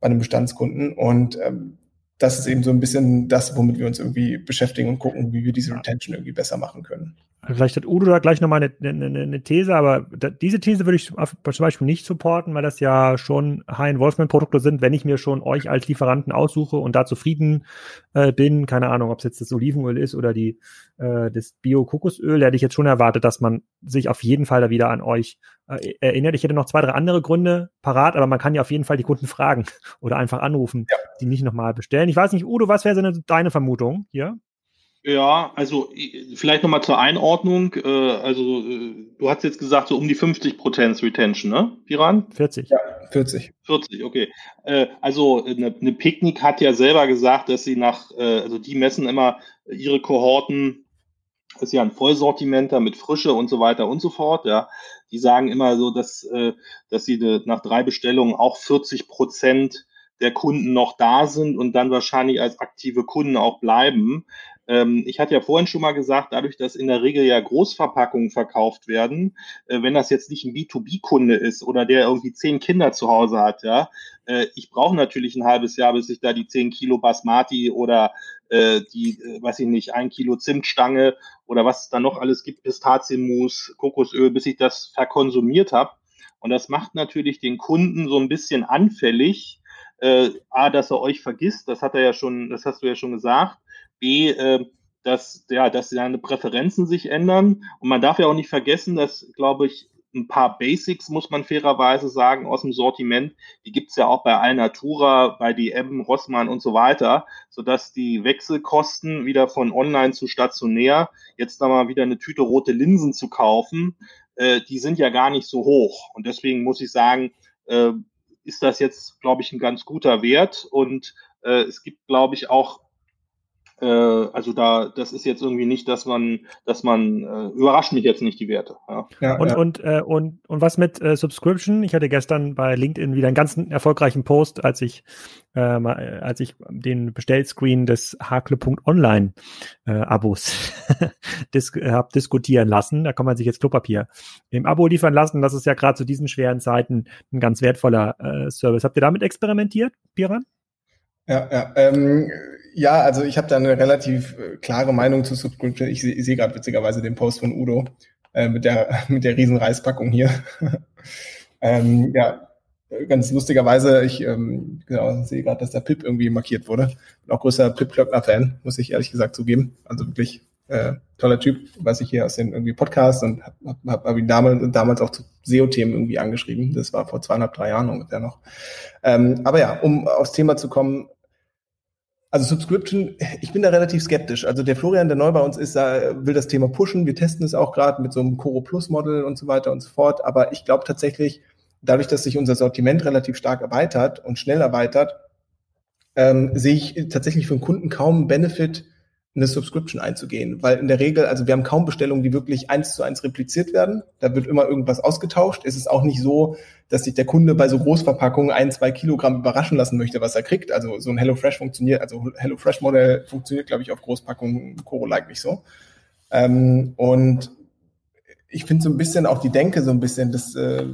bei einem Bestandskunden. Und ähm, das ist eben so ein bisschen das, womit wir uns irgendwie beschäftigen und gucken, wie wir diese Retention irgendwie besser machen können. Vielleicht hat Udo da gleich nochmal eine, eine, eine These, aber da, diese These würde ich zum Beispiel nicht supporten, weil das ja schon High-Involvement-Produkte sind, wenn ich mir schon euch als Lieferanten aussuche und da zufrieden äh, bin, keine Ahnung, ob es jetzt das Olivenöl ist oder die äh, das Bio-Kokosöl, da hätte ich jetzt schon erwartet, dass man sich auf jeden Fall da wieder an euch äh, erinnert. Ich hätte noch zwei, drei andere Gründe parat, aber man kann ja auf jeden Fall die Kunden fragen oder einfach anrufen, ja. die nicht nochmal bestellen. Ich weiß nicht, Udo, was wäre so deine Vermutung hier? Ja, also vielleicht nochmal zur Einordnung. Äh, also äh, du hast jetzt gesagt, so um die 50 Prozent Retention, ne, Piran? 40. Ja, 40. 40, okay. Äh, also eine, eine Picknick hat ja selber gesagt, dass sie nach, also die messen immer ihre Kohorten, das ist ja ein Vollsortimenter mit Frische und so weiter und so fort, ja. Die sagen immer so, dass, dass sie nach drei Bestellungen auch 40 Prozent der Kunden noch da sind und dann wahrscheinlich als aktive Kunden auch bleiben. Ähm, ich hatte ja vorhin schon mal gesagt, dadurch, dass in der Regel ja Großverpackungen verkauft werden, äh, wenn das jetzt nicht ein B2B-Kunde ist oder der irgendwie zehn Kinder zu Hause hat, ja, äh, ich brauche natürlich ein halbes Jahr, bis ich da die zehn Kilo Basmati oder äh, die, weiß ich nicht, ein Kilo Zimtstange oder was es da noch alles gibt, Pistazienmus, Kokosöl, bis ich das verkonsumiert habe. Und das macht natürlich den Kunden so ein bisschen anfällig, äh, A, dass er euch vergisst, das hat er ja schon, das hast du ja schon gesagt, B, äh, dass, ja, dass seine Präferenzen sich ändern. Und man darf ja auch nicht vergessen, dass, glaube ich, ein paar Basics, muss man fairerweise sagen, aus dem Sortiment. Die gibt's ja auch bei Alnatura, bei DM, Rossmann und so weiter, sodass die Wechselkosten wieder von online zu stationär, jetzt da mal wieder eine Tüte rote Linsen zu kaufen, äh, die sind ja gar nicht so hoch. Und deswegen muss ich sagen, äh, ist das jetzt, glaube ich, ein ganz guter Wert. Und äh, es gibt, glaube ich, auch äh, also da, das ist jetzt irgendwie nicht, dass man, dass man äh, überrascht mich jetzt nicht die Werte. Ja. ja und, ja. und, äh, und, und was mit äh, Subscription? Ich hatte gestern bei LinkedIn wieder einen ganz erfolgreichen Post, als ich, äh, mal, als ich den Bestellscreen des Hakle.online äh, Abos dis habe diskutieren lassen. Da kann man sich jetzt Klopapier im Abo liefern lassen. Das ist ja gerade zu diesen schweren Zeiten ein ganz wertvoller äh, Service. Habt ihr damit experimentiert, Piran? Ja, ja. Ähm, ja, also ich habe da eine relativ äh, klare Meinung zu Subscription. Ich, ich sehe gerade witzigerweise den Post von Udo äh, mit der mit der riesen Reispackung hier. ähm, ja, ganz lustigerweise, ich ähm, genau, sehe gerade, dass der Pip irgendwie markiert wurde. Bin auch größer Pip Klöckner-Fan, muss ich ehrlich gesagt zugeben. Also wirklich äh, toller Typ, weiß ich hier aus den irgendwie Podcasts und habe hab, hab ihn damals, damals auch zu SEO-Themen irgendwie angeschrieben. Das war vor zweieinhalb, drei Jahren ungefähr noch. Ähm, aber ja, um aufs Thema zu kommen, also Subscription, ich bin da relativ skeptisch. Also der Florian, der neu bei uns ist, will das Thema pushen. Wir testen es auch gerade mit so einem Coro Plus Model und so weiter und so fort. Aber ich glaube tatsächlich, dadurch, dass sich unser Sortiment relativ stark erweitert und schnell erweitert, ähm, sehe ich tatsächlich für den Kunden kaum Benefit, eine Subscription einzugehen, weil in der Regel, also wir haben kaum Bestellungen, die wirklich eins zu eins repliziert werden. Da wird immer irgendwas ausgetauscht. Es ist auch nicht so, dass sich der Kunde bei so Großverpackungen ein, zwei Kilogramm überraschen lassen möchte, was er kriegt. Also so ein HelloFresh funktioniert, also HelloFresh Modell funktioniert, glaube ich, auf Großpackungen Coro-like nicht so. Ähm, und ich finde so ein bisschen auch die Denke so ein bisschen, dass, äh,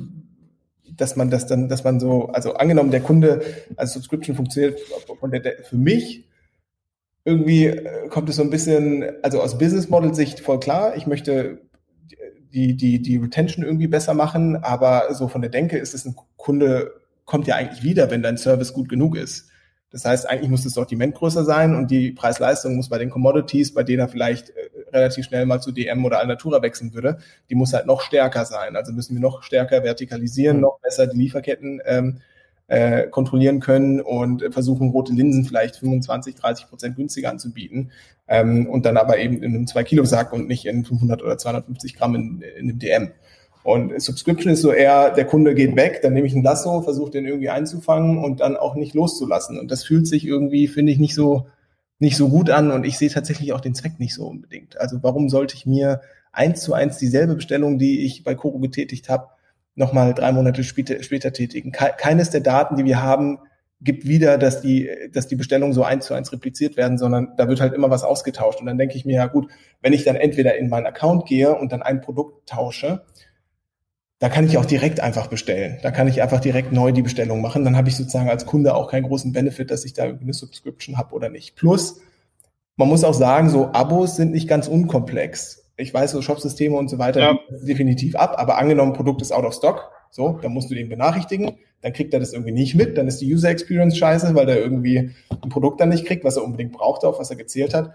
dass man das dann, dass man so, also angenommen der Kunde, also Subscription funktioniert von der, für mich irgendwie äh, kommt es so ein bisschen, also aus Business Model Sicht voll klar, ich möchte die, die, die Retention irgendwie besser machen, aber so von der Denke ist es ein Kunde kommt ja eigentlich wieder, wenn dein Service gut genug ist. Das heißt, eigentlich muss das Sortiment größer sein und die Preis-Leistung muss bei den Commodities, bei denen er vielleicht äh, relativ schnell mal zu DM oder Alnatura wechseln würde, die muss halt noch stärker sein. Also müssen wir noch stärker vertikalisieren, mhm. noch besser die Lieferketten ähm, äh, kontrollieren können und versuchen, rote Linsen vielleicht 25, 30 Prozent günstiger anzubieten ähm, und dann aber eben in einem 2-Kilo-Sack und nicht in 500 oder 250 Gramm in, in einem DM. Und Subscription ist so eher, der Kunde geht weg, dann nehme ich ein Lasso, versuche den irgendwie einzufangen und dann auch nicht loszulassen. Und das fühlt sich irgendwie, finde ich, nicht so, nicht so gut an und ich sehe tatsächlich auch den Zweck nicht so unbedingt. Also warum sollte ich mir eins zu eins dieselbe Bestellung, die ich bei Koro getätigt habe, nochmal drei Monate später, später tätigen. Keines der Daten, die wir haben, gibt wieder, dass die, dass die Bestellungen so eins zu eins repliziert werden, sondern da wird halt immer was ausgetauscht. Und dann denke ich mir, ja gut, wenn ich dann entweder in meinen Account gehe und dann ein Produkt tausche, da kann ich auch direkt einfach bestellen. Da kann ich einfach direkt neu die Bestellung machen. Dann habe ich sozusagen als Kunde auch keinen großen Benefit, dass ich da eine Subscription habe oder nicht. Plus, man muss auch sagen, so Abos sind nicht ganz unkomplex ich weiß, so Shopsysteme und so weiter ja. definitiv ab, aber angenommen, Produkt ist out of stock, so, dann musst du den benachrichtigen, dann kriegt er das irgendwie nicht mit, dann ist die User Experience scheiße, weil der irgendwie ein Produkt dann nicht kriegt, was er unbedingt braucht, auf was er gezählt hat.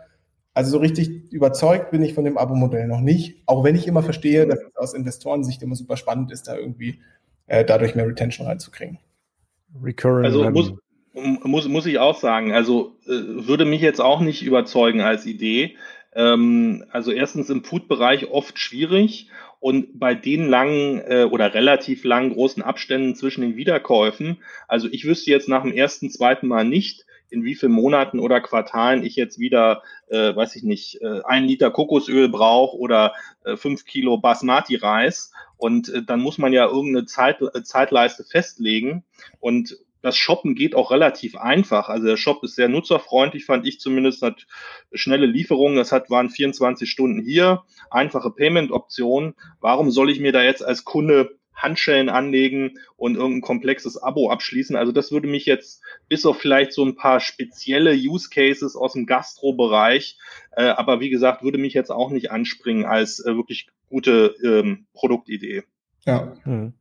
Also so richtig überzeugt bin ich von dem Abo-Modell noch nicht, auch wenn ich immer verstehe, dass es aus Investorensicht immer super spannend ist, da irgendwie äh, dadurch mehr Retention reinzukriegen. Recurring also muss, muss, muss ich auch sagen, also äh, würde mich jetzt auch nicht überzeugen als Idee. Ähm, also erstens im Food-Bereich oft schwierig und bei den langen äh, oder relativ langen großen Abständen zwischen den Wiederkäufen, also ich wüsste jetzt nach dem ersten, zweiten Mal nicht, in wie vielen Monaten oder Quartalen ich jetzt wieder, äh, weiß ich nicht, äh, ein Liter Kokosöl brauche oder äh, fünf Kilo Basmati-Reis. Und äh, dann muss man ja irgendeine Zeit, äh, Zeitleiste festlegen. Und das Shoppen geht auch relativ einfach. Also der Shop ist sehr nutzerfreundlich, fand ich zumindest, hat schnelle Lieferungen. Das hat, waren 24 Stunden hier, einfache Payment-Optionen. Warum soll ich mir da jetzt als Kunde Handschellen anlegen und irgendein komplexes Abo abschließen. Also das würde mich jetzt bis auf vielleicht so ein paar spezielle Use Cases aus dem Gastro-Bereich, äh, aber wie gesagt, würde mich jetzt auch nicht anspringen als äh, wirklich gute ähm, Produktidee. Ja. Hm.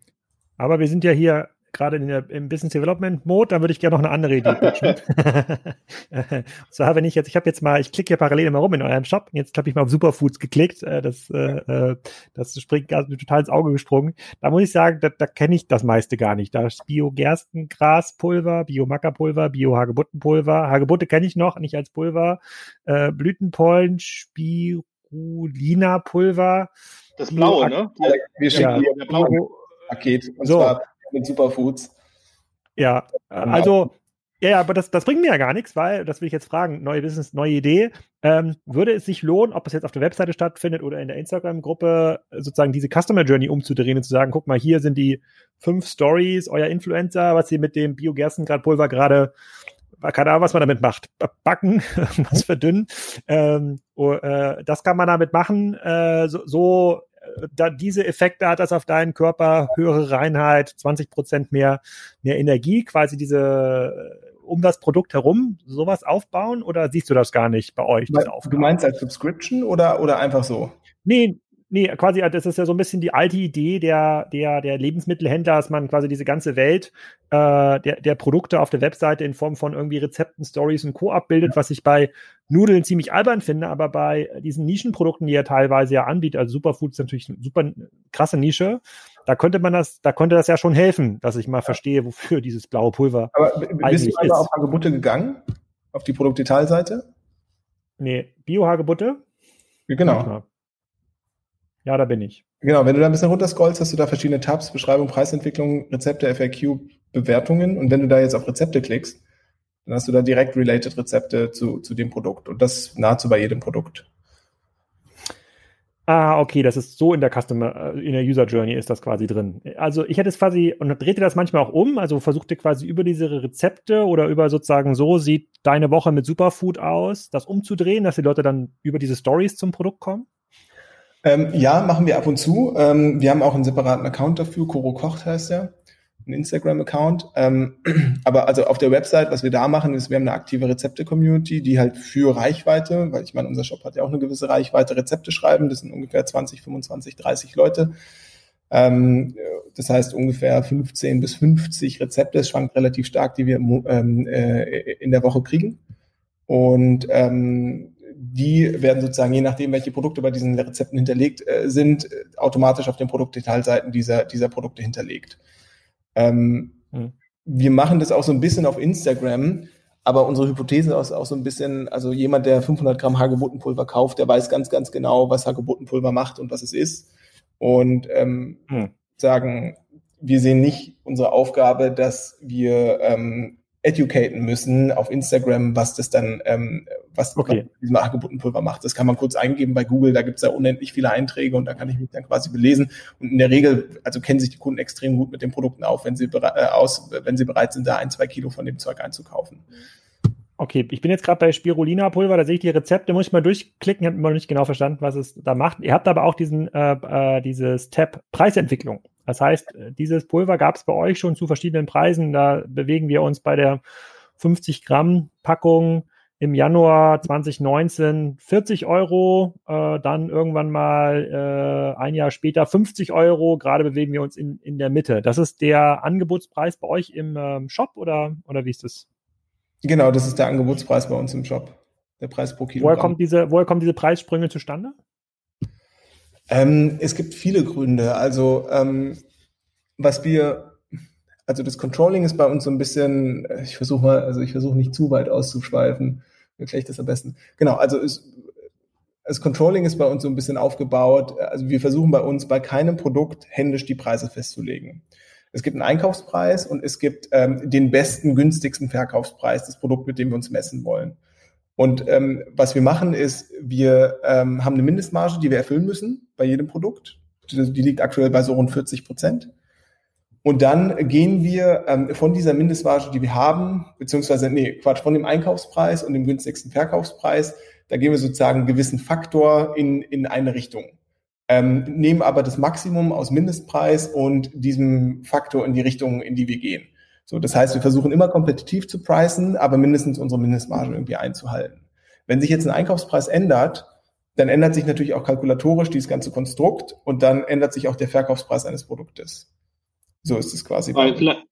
Aber wir sind ja hier gerade in der, im Business Development Mode, dann würde ich gerne noch eine andere Idee pitchen. und zwar, wenn ich jetzt, ich habe jetzt mal, ich klicke hier parallel immer rum in eurem Shop. Jetzt habe ich mal auf Superfoods geklickt. Äh, das, äh, äh das springt also total ins Auge gesprungen. Da muss ich sagen, da, da kenne ich das meiste gar nicht. Da ist Bio-Gerstengraspulver, Bio-Mackerpulver, Bio-Hagebuttenpulver. Hagebutte kenne ich noch, nicht als Pulver. Äh, Blütenpollen, Spirulina-Pulver Das blaue, ne? Wir schicken ja, blaue Paket und so. zwar mit Superfoods. Ja, also ja, ja, aber das, das bringt mir ja gar nichts, weil, das will ich jetzt fragen, neue Business, neue Idee. Ähm, würde es sich lohnen, ob es jetzt auf der Webseite stattfindet oder in der Instagram-Gruppe, sozusagen diese Customer Journey umzudrehen und zu sagen, guck mal, hier sind die fünf Stories, euer Influencer, was ihr mit dem Biogerstengrad-Pulver gerade, keine Ahnung, was man damit macht, backen, was verdünnen. Ähm, oh, äh, das kann man damit machen. Äh, so, so da diese Effekte hat das auf deinen Körper, höhere Reinheit, 20 Prozent mehr, mehr Energie, quasi diese um das Produkt herum sowas aufbauen oder siehst du das gar nicht bei euch? Du meinst als Subscription oder, oder einfach so? Nee, Nee, quasi, das ist ja so ein bisschen die alte Idee der, der, der Lebensmittelhändler, dass man quasi diese ganze Welt äh, der, der Produkte auf der Webseite in Form von irgendwie Rezepten, Stories und Co. abbildet, was ich bei Nudeln ziemlich albern finde, aber bei diesen Nischenprodukten, die er teilweise ja anbietet, also Superfood ist natürlich eine super krasse Nische, da könnte man das, da könnte das ja schon helfen, dass ich mal verstehe, wofür dieses blaue Pulver. Aber bist du also auf Hagebutte gegangen? Auf die Produktdetailseite? Nee, Bio-Hagebutte? Genau. Manchmal. Ja, da bin ich. Genau, wenn du da ein bisschen runterscrollst, hast du da verschiedene Tabs, Beschreibung, Preisentwicklung, Rezepte, FAQ, Bewertungen. Und wenn du da jetzt auf Rezepte klickst, dann hast du da direkt related Rezepte zu, zu dem Produkt. Und das nahezu bei jedem Produkt. Ah, okay, das ist so in der Customer, äh, in der User Journey ist das quasi drin. Also ich hätte es quasi, und drehte das manchmal auch um, also versuchte quasi über diese Rezepte oder über sozusagen so sieht deine Woche mit Superfood aus, das umzudrehen, dass die Leute dann über diese Stories zum Produkt kommen? Ähm, ja, machen wir ab und zu. Ähm, wir haben auch einen separaten Account dafür. Koro Kocht heißt der. Ein Instagram-Account. Ähm, aber also auf der Website, was wir da machen, ist, wir haben eine aktive Rezepte-Community, die halt für Reichweite, weil ich meine, unser Shop hat ja auch eine gewisse Reichweite, Rezepte schreiben. Das sind ungefähr 20, 25, 30 Leute. Ähm, das heißt ungefähr 15 bis 50 Rezepte. Es schwankt relativ stark, die wir ähm, äh, in der Woche kriegen. Und ähm, die werden sozusagen, je nachdem, welche Produkte bei diesen Rezepten hinterlegt äh, sind, automatisch auf den Produktdetailseiten dieser, dieser Produkte hinterlegt. Ähm, mhm. Wir machen das auch so ein bisschen auf Instagram, aber unsere Hypothese ist auch so ein bisschen, also jemand, der 500 Gramm Hagebuttenpulver kauft, der weiß ganz, ganz genau, was Hagebuttenpulver macht und was es ist. Und ähm, mhm. sagen, wir sehen nicht unsere Aufgabe, dass wir ähm, educaten müssen auf Instagram, was das dann, ähm, was, okay. was diesem Hagebuttenpulver macht. Das kann man kurz eingeben bei Google, da gibt es ja unendlich viele Einträge und da kann ich mich dann quasi belesen. Und in der Regel, also kennen sich die Kunden extrem gut mit den Produkten auf, wenn sie, äh, aus, wenn sie bereit sind, da ein, zwei Kilo von dem Zeug einzukaufen. Okay, ich bin jetzt gerade bei Spirulina-Pulver, da sehe ich die Rezepte, muss ich mal durchklicken, habe immer noch nicht genau verstanden, was es da macht. Ihr habt aber auch diesen, äh, äh, dieses Tab Preisentwicklung. Das heißt, äh, dieses Pulver gab es bei euch schon zu verschiedenen Preisen. Da bewegen wir uns bei der 50 Gramm Packung im Januar 2019 40 Euro, äh, dann irgendwann mal äh, ein Jahr später 50 Euro. Gerade bewegen wir uns in, in der Mitte. Das ist der Angebotspreis bei euch im ähm, Shop oder, oder wie ist das? Genau, das ist der Angebotspreis bei uns im Shop. Der Preis pro Kilo. Woher, kommt diese, woher kommen diese Preissprünge zustande? Ähm, es gibt viele Gründe. Also ähm, was wir, also das Controlling ist bei uns so ein bisschen, ich versuche mal, also ich versuche nicht zu weit auszuschweifen. Erkläre ich das am besten? Genau, also es, das Controlling ist bei uns so ein bisschen aufgebaut. Also wir versuchen bei uns bei keinem Produkt händisch die Preise festzulegen. Es gibt einen Einkaufspreis und es gibt ähm, den besten, günstigsten Verkaufspreis, das Produkt, mit dem wir uns messen wollen. Und ähm, was wir machen ist, wir ähm, haben eine Mindestmarge, die wir erfüllen müssen bei jedem Produkt. Die, liegt aktuell bei so rund 40 Prozent. Und dann gehen wir ähm, von dieser Mindestmarge, die wir haben, beziehungsweise, nee, Quatsch, von dem Einkaufspreis und dem günstigsten Verkaufspreis, da gehen wir sozusagen einen gewissen Faktor in, in eine Richtung. Ähm, nehmen aber das Maximum aus Mindestpreis und diesem Faktor in die Richtung, in die wir gehen. So, das heißt, wir versuchen immer kompetitiv zu pricen, aber mindestens unsere Mindestmarge irgendwie einzuhalten. Wenn sich jetzt ein Einkaufspreis ändert, dann ändert sich natürlich auch kalkulatorisch dieses ganze Konstrukt und dann ändert sich auch der Verkaufspreis eines Produktes. So ist es quasi. Vielleicht,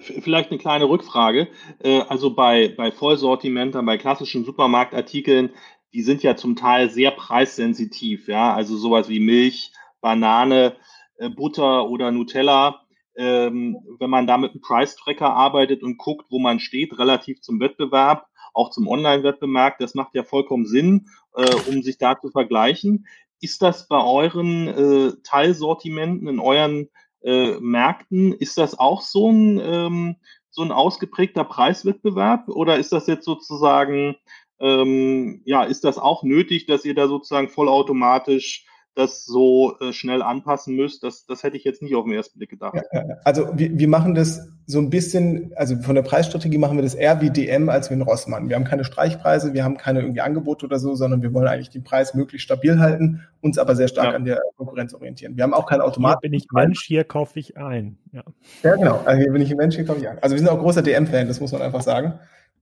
vielleicht, eine kleine Rückfrage. Äh, also bei, bei Vollsortimentern, bei klassischen Supermarktartikeln, die sind ja zum Teil sehr preissensitiv, ja, also sowas wie Milch, Banane, äh, Butter oder Nutella ähm, wenn man da mit einem Price-Tracker arbeitet und guckt, wo man steht, relativ zum Wettbewerb, auch zum Online-Wettbewerb, das macht ja vollkommen Sinn, äh, um sich da zu vergleichen. ist das bei euren äh, Teilsortimenten in euren äh, Märkten, ist das auch so ein, ähm, so ein ausgeprägter Preiswettbewerb oder ist das jetzt sozusagen, ähm, ja, ist das auch nötig, dass ihr da sozusagen vollautomatisch das so äh, schnell anpassen müsst. Das, das hätte ich jetzt nicht auf den ersten Blick gedacht. Ja, also wir, wir machen das so ein bisschen, also von der Preisstrategie machen wir das eher wie DM als wie ein Rossmann. Wir haben keine Streichpreise, wir haben keine irgendwie Angebote oder so, sondern wir wollen eigentlich den Preis möglichst stabil halten, uns aber sehr stark ja. an der Konkurrenz orientieren. Wir haben auch keinen Automat. Hier bin ich Mensch, hier kaufe ich ein. Ja, ja genau. Also hier bin ich ein Mensch, hier kaufe ich ein. Also wir sind auch großer DM-Fan, das muss man einfach sagen.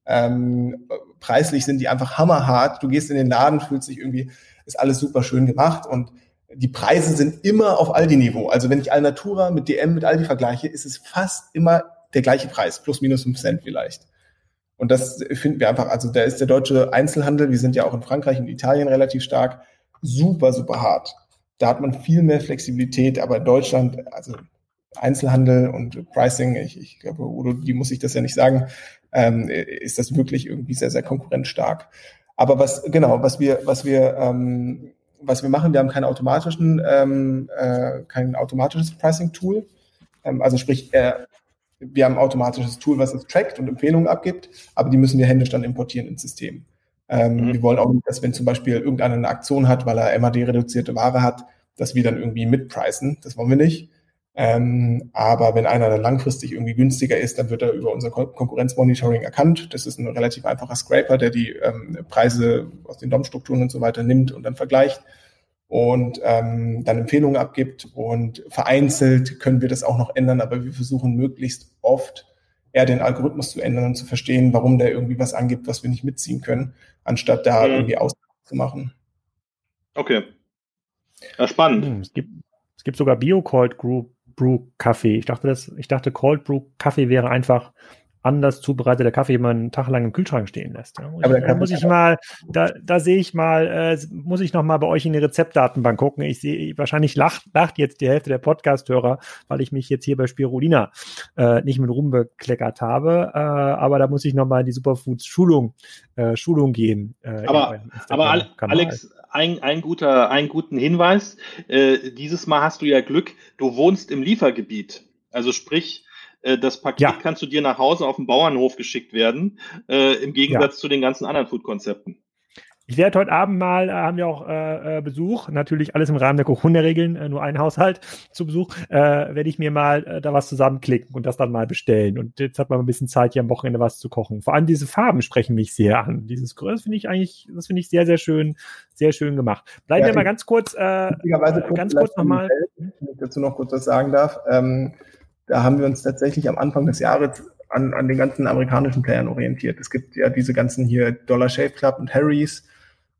Ähm, preislich sind die einfach hammerhart. Du gehst in den Laden, fühlst dich irgendwie, ist alles super schön gemacht und die Preise sind immer auf Aldi-Niveau. Also wenn ich Alnatura mit DM mit Aldi vergleiche, ist es fast immer der gleiche Preis, plus minus fünf Cent vielleicht. Und das finden wir einfach, also da ist der deutsche Einzelhandel, wir sind ja auch in Frankreich und Italien relativ stark, super, super hart. Da hat man viel mehr Flexibilität, aber Deutschland, also Einzelhandel und Pricing, ich, ich glaube, Udo, die muss ich das ja nicht sagen, ähm, ist das wirklich irgendwie sehr, sehr konkurrenzstark. Aber was, genau, was wir, was wir ähm, was wir machen, wir haben keinen automatischen, ähm, äh, kein automatisches Pricing-Tool. Ähm, also sprich, äh, wir haben ein automatisches Tool, was es trackt und Empfehlungen abgibt, aber die müssen wir händisch dann importieren ins System. Ähm, mhm. Wir wollen auch nicht, dass wenn zum Beispiel irgendeiner eine Aktion hat, weil er MAD-reduzierte Ware hat, dass wir dann irgendwie mitpreisen. Das wollen wir nicht. Ähm, aber wenn einer dann langfristig irgendwie günstiger ist, dann wird er über unser Konkurrenzmonitoring erkannt. Das ist ein relativ einfacher Scraper, der die ähm, Preise aus den DOM-Strukturen und so weiter nimmt und dann vergleicht und ähm, dann Empfehlungen abgibt. Und vereinzelt können wir das auch noch ändern, aber wir versuchen möglichst oft eher den Algorithmus zu ändern und zu verstehen, warum der irgendwie was angibt, was wir nicht mitziehen können, anstatt da mhm. irgendwie auszumachen. Okay. Ja, spannend. Hm, es gibt, es gibt sogar Bio-Cold Group Brew Kaffee. Ich dachte, das, ich dachte, Cold Brew Kaffee wäre einfach anders zubereiteter Kaffee, den man einen Tag lang im Kühlschrank stehen lässt. Ja, aber da muss ich mal, da, da sehe ich mal, äh, muss ich noch mal bei euch in die Rezeptdatenbank gucken. Ich sehe, wahrscheinlich lacht, lacht jetzt die Hälfte der Podcast-Hörer, weil ich mich jetzt hier bei Spirulina äh, nicht mit Ruhm bekleckert habe. Äh, aber da muss ich noch mal in die Superfoods-Schulung äh, Schulung gehen. Äh, aber aber Alex, ein, ein guter, einen guten Hinweis. Äh, dieses Mal hast du ja Glück, du wohnst im Liefergebiet. Also sprich, äh, das Paket ja. kann zu dir nach Hause auf den Bauernhof geschickt werden, äh, im Gegensatz ja. zu den ganzen anderen Food-Konzepten. Ich werde heute Abend mal, äh, haben wir auch äh, äh, Besuch, natürlich alles im Rahmen der Corona-Regeln, äh, nur ein Haushalt zu Besuch, äh, werde ich mir mal äh, da was zusammenklicken und das dann mal bestellen. Und jetzt hat man ein bisschen Zeit, hier am Wochenende was zu kochen. Vor allem diese Farben sprechen mich sehr an. Dieses Größe finde ich eigentlich, das finde ich sehr, sehr schön, sehr schön gemacht. Bleiben ja, wir mal ganz kurz, äh, kurz ganz kurz nochmal. Wenn ich dazu noch kurz was sagen darf. Ähm, da haben wir uns tatsächlich am Anfang des Jahres an, an den ganzen amerikanischen Playern orientiert. Es gibt ja diese ganzen hier Dollar Shave Club und Harry's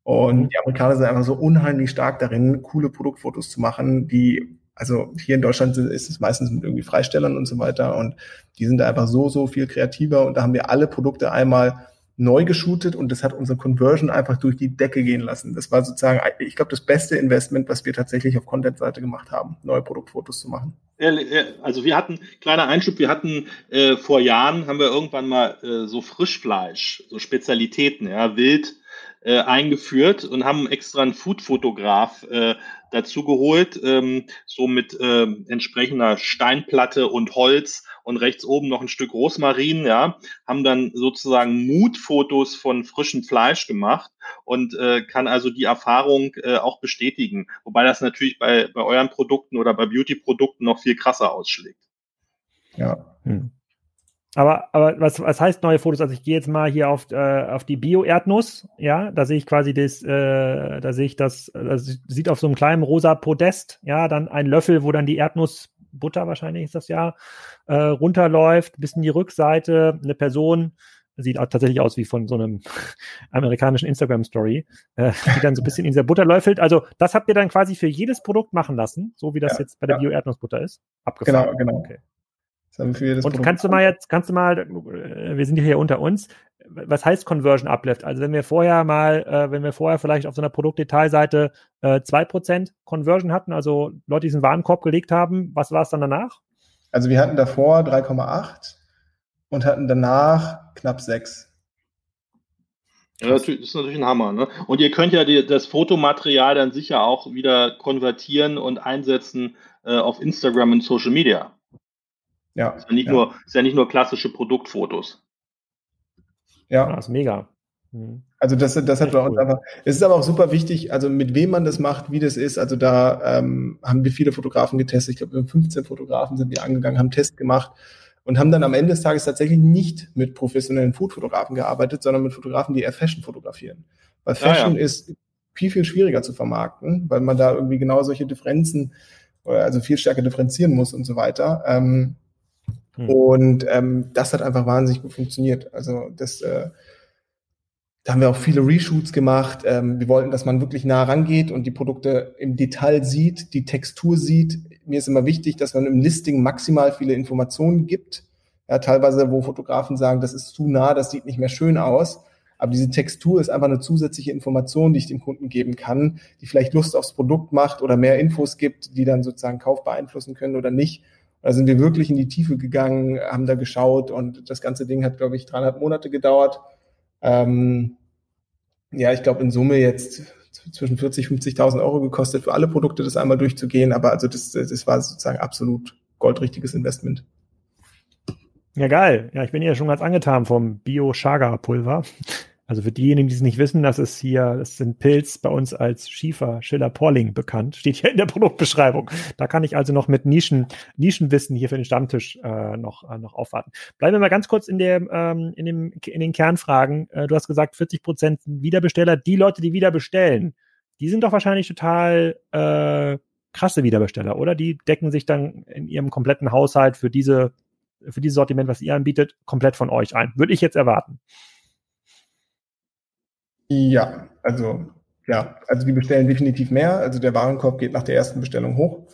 und mhm. die Amerikaner sind einfach so unheimlich stark darin, coole Produktfotos zu machen, die, also hier in Deutschland ist es meistens mit irgendwie Freistellern und so weiter und die sind da einfach so, so viel kreativer und da haben wir alle Produkte einmal neu geshootet und das hat unsere Conversion einfach durch die Decke gehen lassen. Das war sozusagen, ich glaube, das beste Investment, was wir tatsächlich auf Content-Seite gemacht haben, neue Produktfotos zu machen. Also wir hatten, kleiner Einschub, wir hatten äh, vor Jahren, haben wir irgendwann mal äh, so Frischfleisch, so Spezialitäten, ja, Wild, äh, eingeführt und haben extra einen Food-Fotograf äh, dazu geholt, ähm, so mit äh, entsprechender Steinplatte und Holz und rechts oben noch ein Stück Rosmarin, ja, haben dann sozusagen Mutfotos von frischem Fleisch gemacht und äh, kann also die Erfahrung äh, auch bestätigen. Wobei das natürlich bei, bei euren Produkten oder bei Beauty-Produkten noch viel krasser ausschlägt. Ja. Hm. Aber, aber was, was heißt neue Fotos? Also ich gehe jetzt mal hier auf, äh, auf die Bio-Erdnuss, ja, da sehe ich quasi das, äh, da sehe ich das, das sieht auf so einem kleinen rosa Podest, ja, dann ein Löffel, wo dann die Erdnussbutter wahrscheinlich ist das ja, äh, runterläuft, bis in die Rückseite, eine Person, sieht auch tatsächlich aus wie von so einem amerikanischen Instagram-Story, äh, die dann so ein bisschen in dieser Butter läufelt. Also das habt ihr dann quasi für jedes Produkt machen lassen, so wie das ja, jetzt bei der ja. Bio-Erdnussbutter ist. Abgefahren. Genau, genau. Okay. Und kannst du mal jetzt, kannst du mal, äh, wir sind hier unter uns, was heißt Conversion Uplift? Also wenn wir vorher mal, äh, wenn wir vorher vielleicht auf so einer Produktdetailseite äh, 2% Conversion hatten, also Leute, die diesen Warenkorb gelegt haben, was war es dann danach? Also wir hatten davor 3,8 und hatten danach knapp 6. Ja, das ist natürlich ein Hammer. Ne? Und ihr könnt ja die, das Fotomaterial dann sicher auch wieder konvertieren und einsetzen äh, auf Instagram und Social Media. Ja. Ist ja nicht, ja. Nur, ist ja nicht nur klassische Produktfotos. Ja. Das ist mega. Mhm. Also das, das hat bei uns cool. einfach. Es ist aber auch super wichtig, also mit wem man das macht, wie das ist. Also da ähm, haben wir viele Fotografen getestet. Ich glaube, 15 Fotografen sind wir angegangen, haben Test gemacht und haben dann am Ende des Tages tatsächlich nicht mit professionellen Foodfotografen gearbeitet, sondern mit Fotografen, die eher Fashion fotografieren. Weil Fashion ah, ja. ist viel, viel schwieriger zu vermarkten, weil man da irgendwie genau solche Differenzen, also viel stärker differenzieren muss und so weiter. Ähm, hm. Und ähm, das hat einfach wahnsinnig gut funktioniert. Also das äh, da haben wir auch viele Reshoots gemacht. Ähm, wir wollten, dass man wirklich nah rangeht und die Produkte im Detail sieht, die Textur sieht. Mir ist immer wichtig, dass man im Listing maximal viele Informationen gibt. Ja, teilweise, wo Fotografen sagen, das ist zu nah, das sieht nicht mehr schön aus. Aber diese Textur ist einfach eine zusätzliche Information, die ich dem Kunden geben kann, die vielleicht Lust aufs Produkt macht oder mehr Infos gibt, die dann sozusagen Kauf beeinflussen können oder nicht. Da sind wir wirklich in die Tiefe gegangen, haben da geschaut und das ganze Ding hat, glaube ich, dreieinhalb Monate gedauert. Ähm, ja, ich glaube in Summe jetzt zwischen 40, 50.000 Euro gekostet für alle Produkte, das einmal durchzugehen. Aber also das, das war sozusagen absolut goldrichtiges Investment. Ja, geil. Ja, ich bin ja schon ganz angetan vom Bio-Chaga-Pulver. Also für diejenigen, die es nicht wissen, das ist hier, das sind Pilz bei uns als Schiefer Schiller Porling bekannt. Steht hier in der Produktbeschreibung. Da kann ich also noch mit Nischen, Nischenwissen hier für den Stammtisch äh, noch, äh, noch aufwarten. Bleiben wir mal ganz kurz in der, ähm, in dem, in den Kernfragen. Äh, du hast gesagt, 40 Prozent Wiederbesteller. Die Leute, die wieder bestellen, die sind doch wahrscheinlich total äh, krasse Wiederbesteller, oder? Die decken sich dann in ihrem kompletten Haushalt für diese, für dieses Sortiment, was ihr anbietet, komplett von euch ein. Würde ich jetzt erwarten. Ja, also ja, also die bestellen definitiv mehr. Also der Warenkorb geht nach der ersten Bestellung hoch.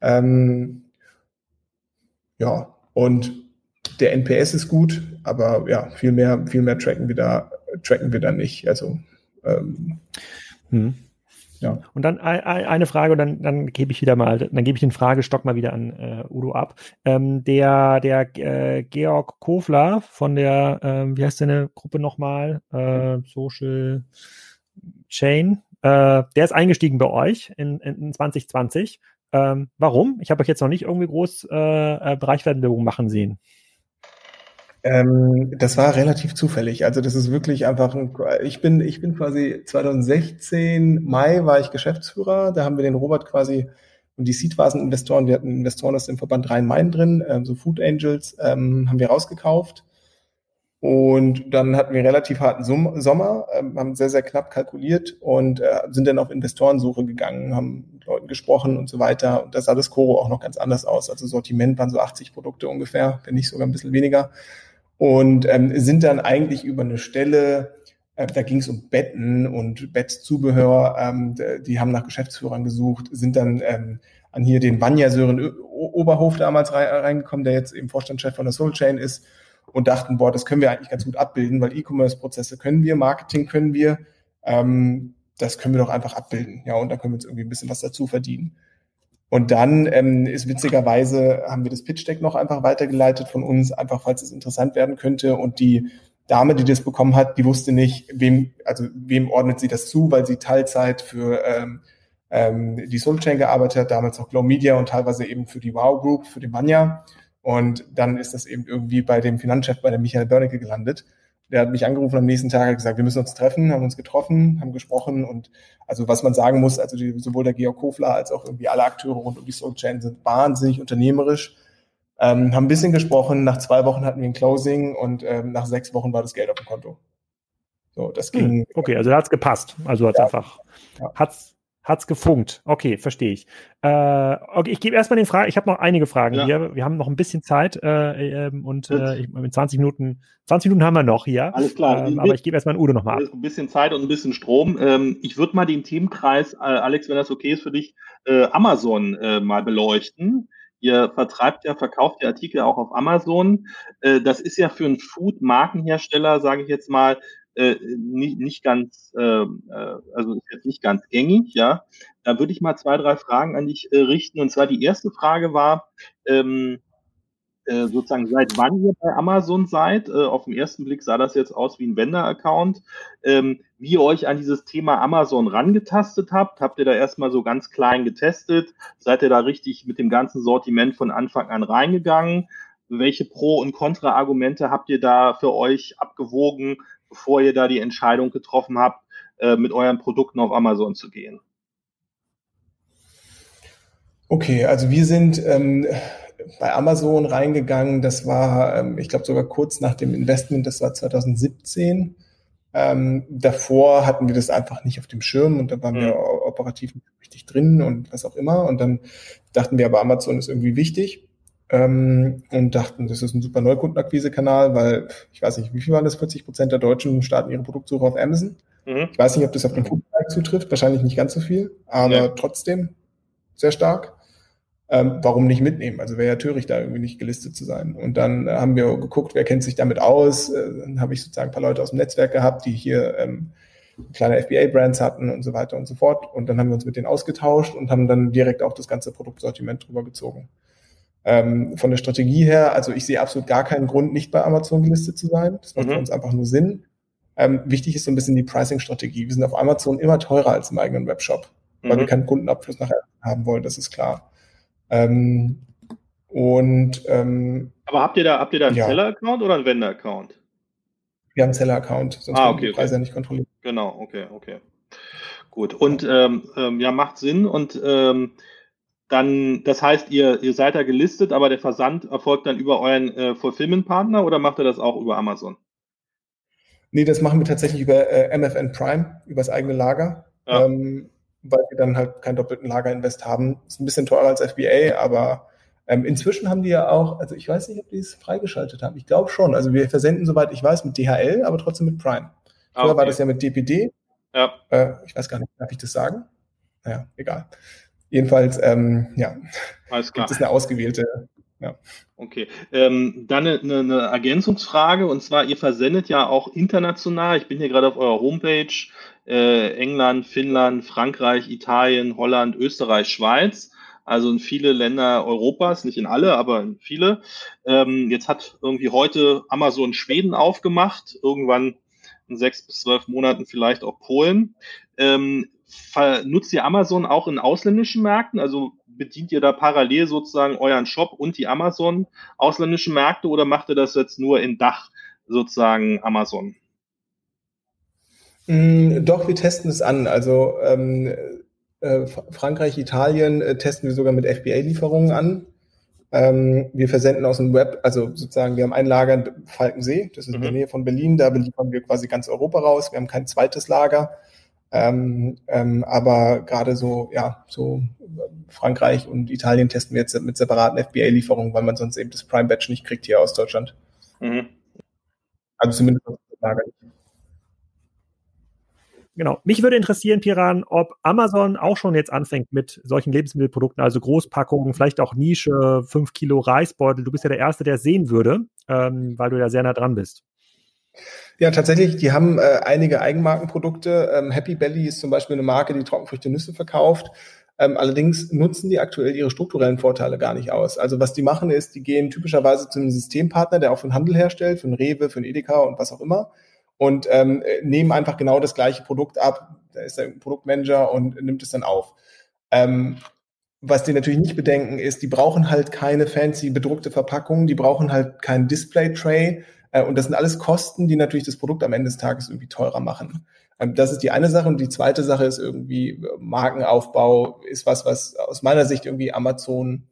Ähm, ja, und der NPS ist gut, aber ja, viel mehr, viel mehr tracken wir da, tracken wir da nicht. Also ähm, hm. Ja. Und dann eine Frage, und dann, dann gebe ich wieder mal, dann gebe ich den Fragestock mal wieder an äh, Udo ab. Ähm, der der äh, Georg Kofler von der, äh, wie heißt deine Gruppe nochmal? Äh, Social Chain. Äh, der ist eingestiegen bei euch in, in 2020. Ähm, warum? Ich habe euch jetzt noch nicht irgendwie groß äh, äh Bereichswerbung machen sehen. Ähm, das war relativ zufällig. Also das ist wirklich einfach ein, ich bin, ich bin quasi 2016 Mai war ich Geschäftsführer. Da haben wir den Robert quasi und die Seedvasen-Investoren, wir hatten Investoren aus dem Verband Rhein-Main drin, ähm, so Food Angels, ähm, haben wir rausgekauft. Und dann hatten wir relativ harten Sommer, ähm, haben sehr, sehr knapp kalkuliert und äh, sind dann auf Investorensuche gegangen, haben mit Leuten gesprochen und so weiter. Und da sah das Coro auch noch ganz anders aus. Also Sortiment waren so 80 Produkte ungefähr, wenn nicht sogar ein bisschen weniger und ähm, sind dann eigentlich über eine Stelle, äh, da ging es um Betten und Bettzubehör, ähm, die haben nach Geschäftsführern gesucht, sind dann ähm, an hier den Vanya Sören Oberhof damals reingekommen, der jetzt eben Vorstandschef von der Soul Chain ist und dachten, boah, das können wir eigentlich ganz gut abbilden, weil E-Commerce-Prozesse können wir, Marketing können wir, ähm, das können wir doch einfach abbilden. Ja, und dann können wir uns irgendwie ein bisschen was dazu verdienen. Und dann ähm, ist witzigerweise, haben wir das Pitch Deck noch einfach weitergeleitet von uns, einfach falls es interessant werden könnte. Und die Dame, die das bekommen hat, die wusste nicht, wem, also wem ordnet sie das zu, weil sie Teilzeit für ähm, ähm, die Soul Chain gearbeitet hat, damals auch Glow Media und teilweise eben für die Wow Group, für die Manja. Und dann ist das eben irgendwie bei dem Finanzchef, bei der Michael Börnecke gelandet der hat mich angerufen am nächsten Tag, hat gesagt, wir müssen uns treffen, haben uns getroffen, haben gesprochen und also was man sagen muss, also die, sowohl der Georg Kofler als auch irgendwie alle Akteure rund um die Soul Chain sind wahnsinnig unternehmerisch, ähm, haben ein bisschen gesprochen, nach zwei Wochen hatten wir ein Closing und ähm, nach sechs Wochen war das Geld auf dem Konto. So, das ging. Hm, okay, also da hat's gepasst. Also hat's ja. einfach, ja. hat's Hat's gefunkt. Okay, verstehe ich. Äh, okay, ich gebe erstmal den Fragen. Ich habe noch einige Fragen ja. hier. Wir haben noch ein bisschen Zeit äh, äh, und äh, ich, mit 20 Minuten, 20 Minuten haben wir noch hier. Alles klar. Ähm, aber ich gebe erstmal an Udo nochmal ab. Ein bisschen Zeit und ein bisschen Strom. Ähm, ich würde mal den Themenkreis, äh, Alex, wenn das okay ist für dich, äh, Amazon äh, mal beleuchten. Ihr vertreibt ja, verkauft ja Artikel auch auf Amazon. Das ist ja für einen Food-Markenhersteller, sage ich jetzt mal, äh, nicht, nicht ganz, äh, äh, also ist jetzt nicht ganz gängig, ja. Da würde ich mal zwei, drei Fragen an dich äh, richten. Und zwar die erste Frage war, ähm, äh, sozusagen seit wann ihr bei Amazon seid. Äh, auf den ersten Blick sah das jetzt aus wie ein Vendor-Account. Ähm, wie ihr euch an dieses Thema Amazon rangetastet habt. Habt ihr da erstmal so ganz klein getestet? Seid ihr da richtig mit dem ganzen Sortiment von Anfang an reingegangen? Welche Pro- und Kontra-Argumente habt ihr da für euch abgewogen, bevor ihr da die Entscheidung getroffen habt, äh, mit euren Produkten auf Amazon zu gehen? Okay, also wir sind ähm, bei Amazon reingegangen. Das war, ähm, ich glaube, sogar kurz nach dem Investment. Das war 2017. Ähm, davor hatten wir das einfach nicht auf dem Schirm und da waren mhm. wir operativ nicht richtig drin und was auch immer. Und dann dachten wir aber, Amazon ist irgendwie wichtig ähm, und dachten, das ist ein super Neukundenakquise-Kanal, weil ich weiß nicht, wie viel waren das? 40 Prozent der Deutschen starten ihre Produktsuche auf Amazon. Mhm. Ich weiß nicht, ob das auf den Foodbereich zutrifft, wahrscheinlich nicht ganz so viel, aber ja. trotzdem sehr stark ähm, warum nicht mitnehmen? Also wäre ja töricht, da irgendwie nicht gelistet zu sein. Und dann äh, haben wir geguckt, wer kennt sich damit aus. Äh, dann habe ich sozusagen ein paar Leute aus dem Netzwerk gehabt, die hier ähm, kleine FBA-Brands hatten und so weiter und so fort. Und dann haben wir uns mit denen ausgetauscht und haben dann direkt auch das ganze Produktsortiment drüber gezogen. Ähm, von der Strategie her, also ich sehe absolut gar keinen Grund, nicht bei Amazon gelistet zu sein. Das macht mhm. für uns einfach nur Sinn. Ähm, wichtig ist so ein bisschen die Pricing-Strategie. Wir sind auf Amazon immer teurer als im eigenen Webshop, weil mhm. wir keinen Kundenabfluss nachher haben wollen, das ist klar. Ähm, und ähm, aber habt ihr da habt ihr da einen ja. Seller-Account oder einen Vendor-Account? Wir haben einen Seller-Account, sonst ah, okay, die Preise okay. ja nicht kontrollieren. Genau, okay, okay. Gut. Und ähm, ähm, ja, macht Sinn. Und ähm, dann, das heißt, ihr, ihr seid da gelistet, aber der Versand erfolgt dann über euren äh, Fulfillment-Partner oder macht ihr das auch über Amazon? Nee, das machen wir tatsächlich über äh, MFN Prime, über das eigene Lager. Ja. Ähm, weil wir dann halt keinen doppelten Lagerinvest haben. Ist ein bisschen teurer als FBA, aber ähm, inzwischen haben die ja auch, also ich weiß nicht, ob die es freigeschaltet haben. Ich glaube schon. Also wir versenden, soweit ich weiß, mit DHL, aber trotzdem mit Prime. Früher okay. war das ja mit DPD. Ja. Äh, ich weiß gar nicht, darf ich das sagen? Naja, egal. Jedenfalls, ähm, ja, Alles klar. gibt es eine ausgewählte ja. Okay. Ähm, dann eine, eine, Ergänzungsfrage und zwar, ihr versendet ja auch international. Ich bin hier gerade auf eurer Homepage. Äh, England, Finnland, Frankreich, Italien, Holland, Österreich, Schweiz. Also in viele Länder Europas, nicht in alle, aber in viele. Ähm, jetzt hat irgendwie heute Amazon Schweden aufgemacht, irgendwann in sechs bis zwölf Monaten vielleicht auch Polen. Ähm, nutzt ihr Amazon auch in ausländischen Märkten? Also bedient ihr da parallel sozusagen euren Shop und die Amazon ausländischen Märkte oder macht ihr das jetzt nur in Dach sozusagen Amazon? Mm, doch, wir testen es an. Also ähm, äh, Frankreich, Italien äh, testen wir sogar mit FBA-Lieferungen an. Ähm, wir versenden aus dem Web, also sozusagen, wir haben ein Lager in Falkensee, das ist mhm. in der mhm. Nähe von Berlin, da beliefern wir quasi ganz Europa raus. Wir haben kein zweites Lager. Ähm, ähm, aber gerade so, ja, so Frankreich und Italien testen wir jetzt mit separaten FBA-Lieferungen, weil man sonst eben das Prime Batch nicht kriegt hier aus Deutschland. Mhm. Also zumindest aus dem Lager nicht. Genau. Mich würde interessieren, Piran, ob Amazon auch schon jetzt anfängt mit solchen Lebensmittelprodukten, also Großpackungen, vielleicht auch Nische, 5 Kilo Reisbeutel. Du bist ja der Erste, der es sehen würde, ähm, weil du ja sehr nah dran bist. Ja, tatsächlich, die haben äh, einige Eigenmarkenprodukte. Ähm, Happy Belly ist zum Beispiel eine Marke, die Trockenfrüchte Nüsse verkauft. Ähm, allerdings nutzen die aktuell ihre strukturellen Vorteile gar nicht aus. Also was die machen ist, die gehen typischerweise zu einem Systempartner, der auch für den Handel herstellt, für einen Rewe, für einen Edeka und was auch immer und ähm, nehmen einfach genau das gleiche Produkt ab. Da ist der Produktmanager und nimmt es dann auf. Ähm, was die natürlich nicht bedenken ist, die brauchen halt keine fancy bedruckte Verpackung, die brauchen halt kein Display-Tray. Äh, und das sind alles Kosten, die natürlich das Produkt am Ende des Tages irgendwie teurer machen. Ähm, das ist die eine Sache. Und die zweite Sache ist irgendwie äh, Markenaufbau, ist was, was aus meiner Sicht irgendwie Amazon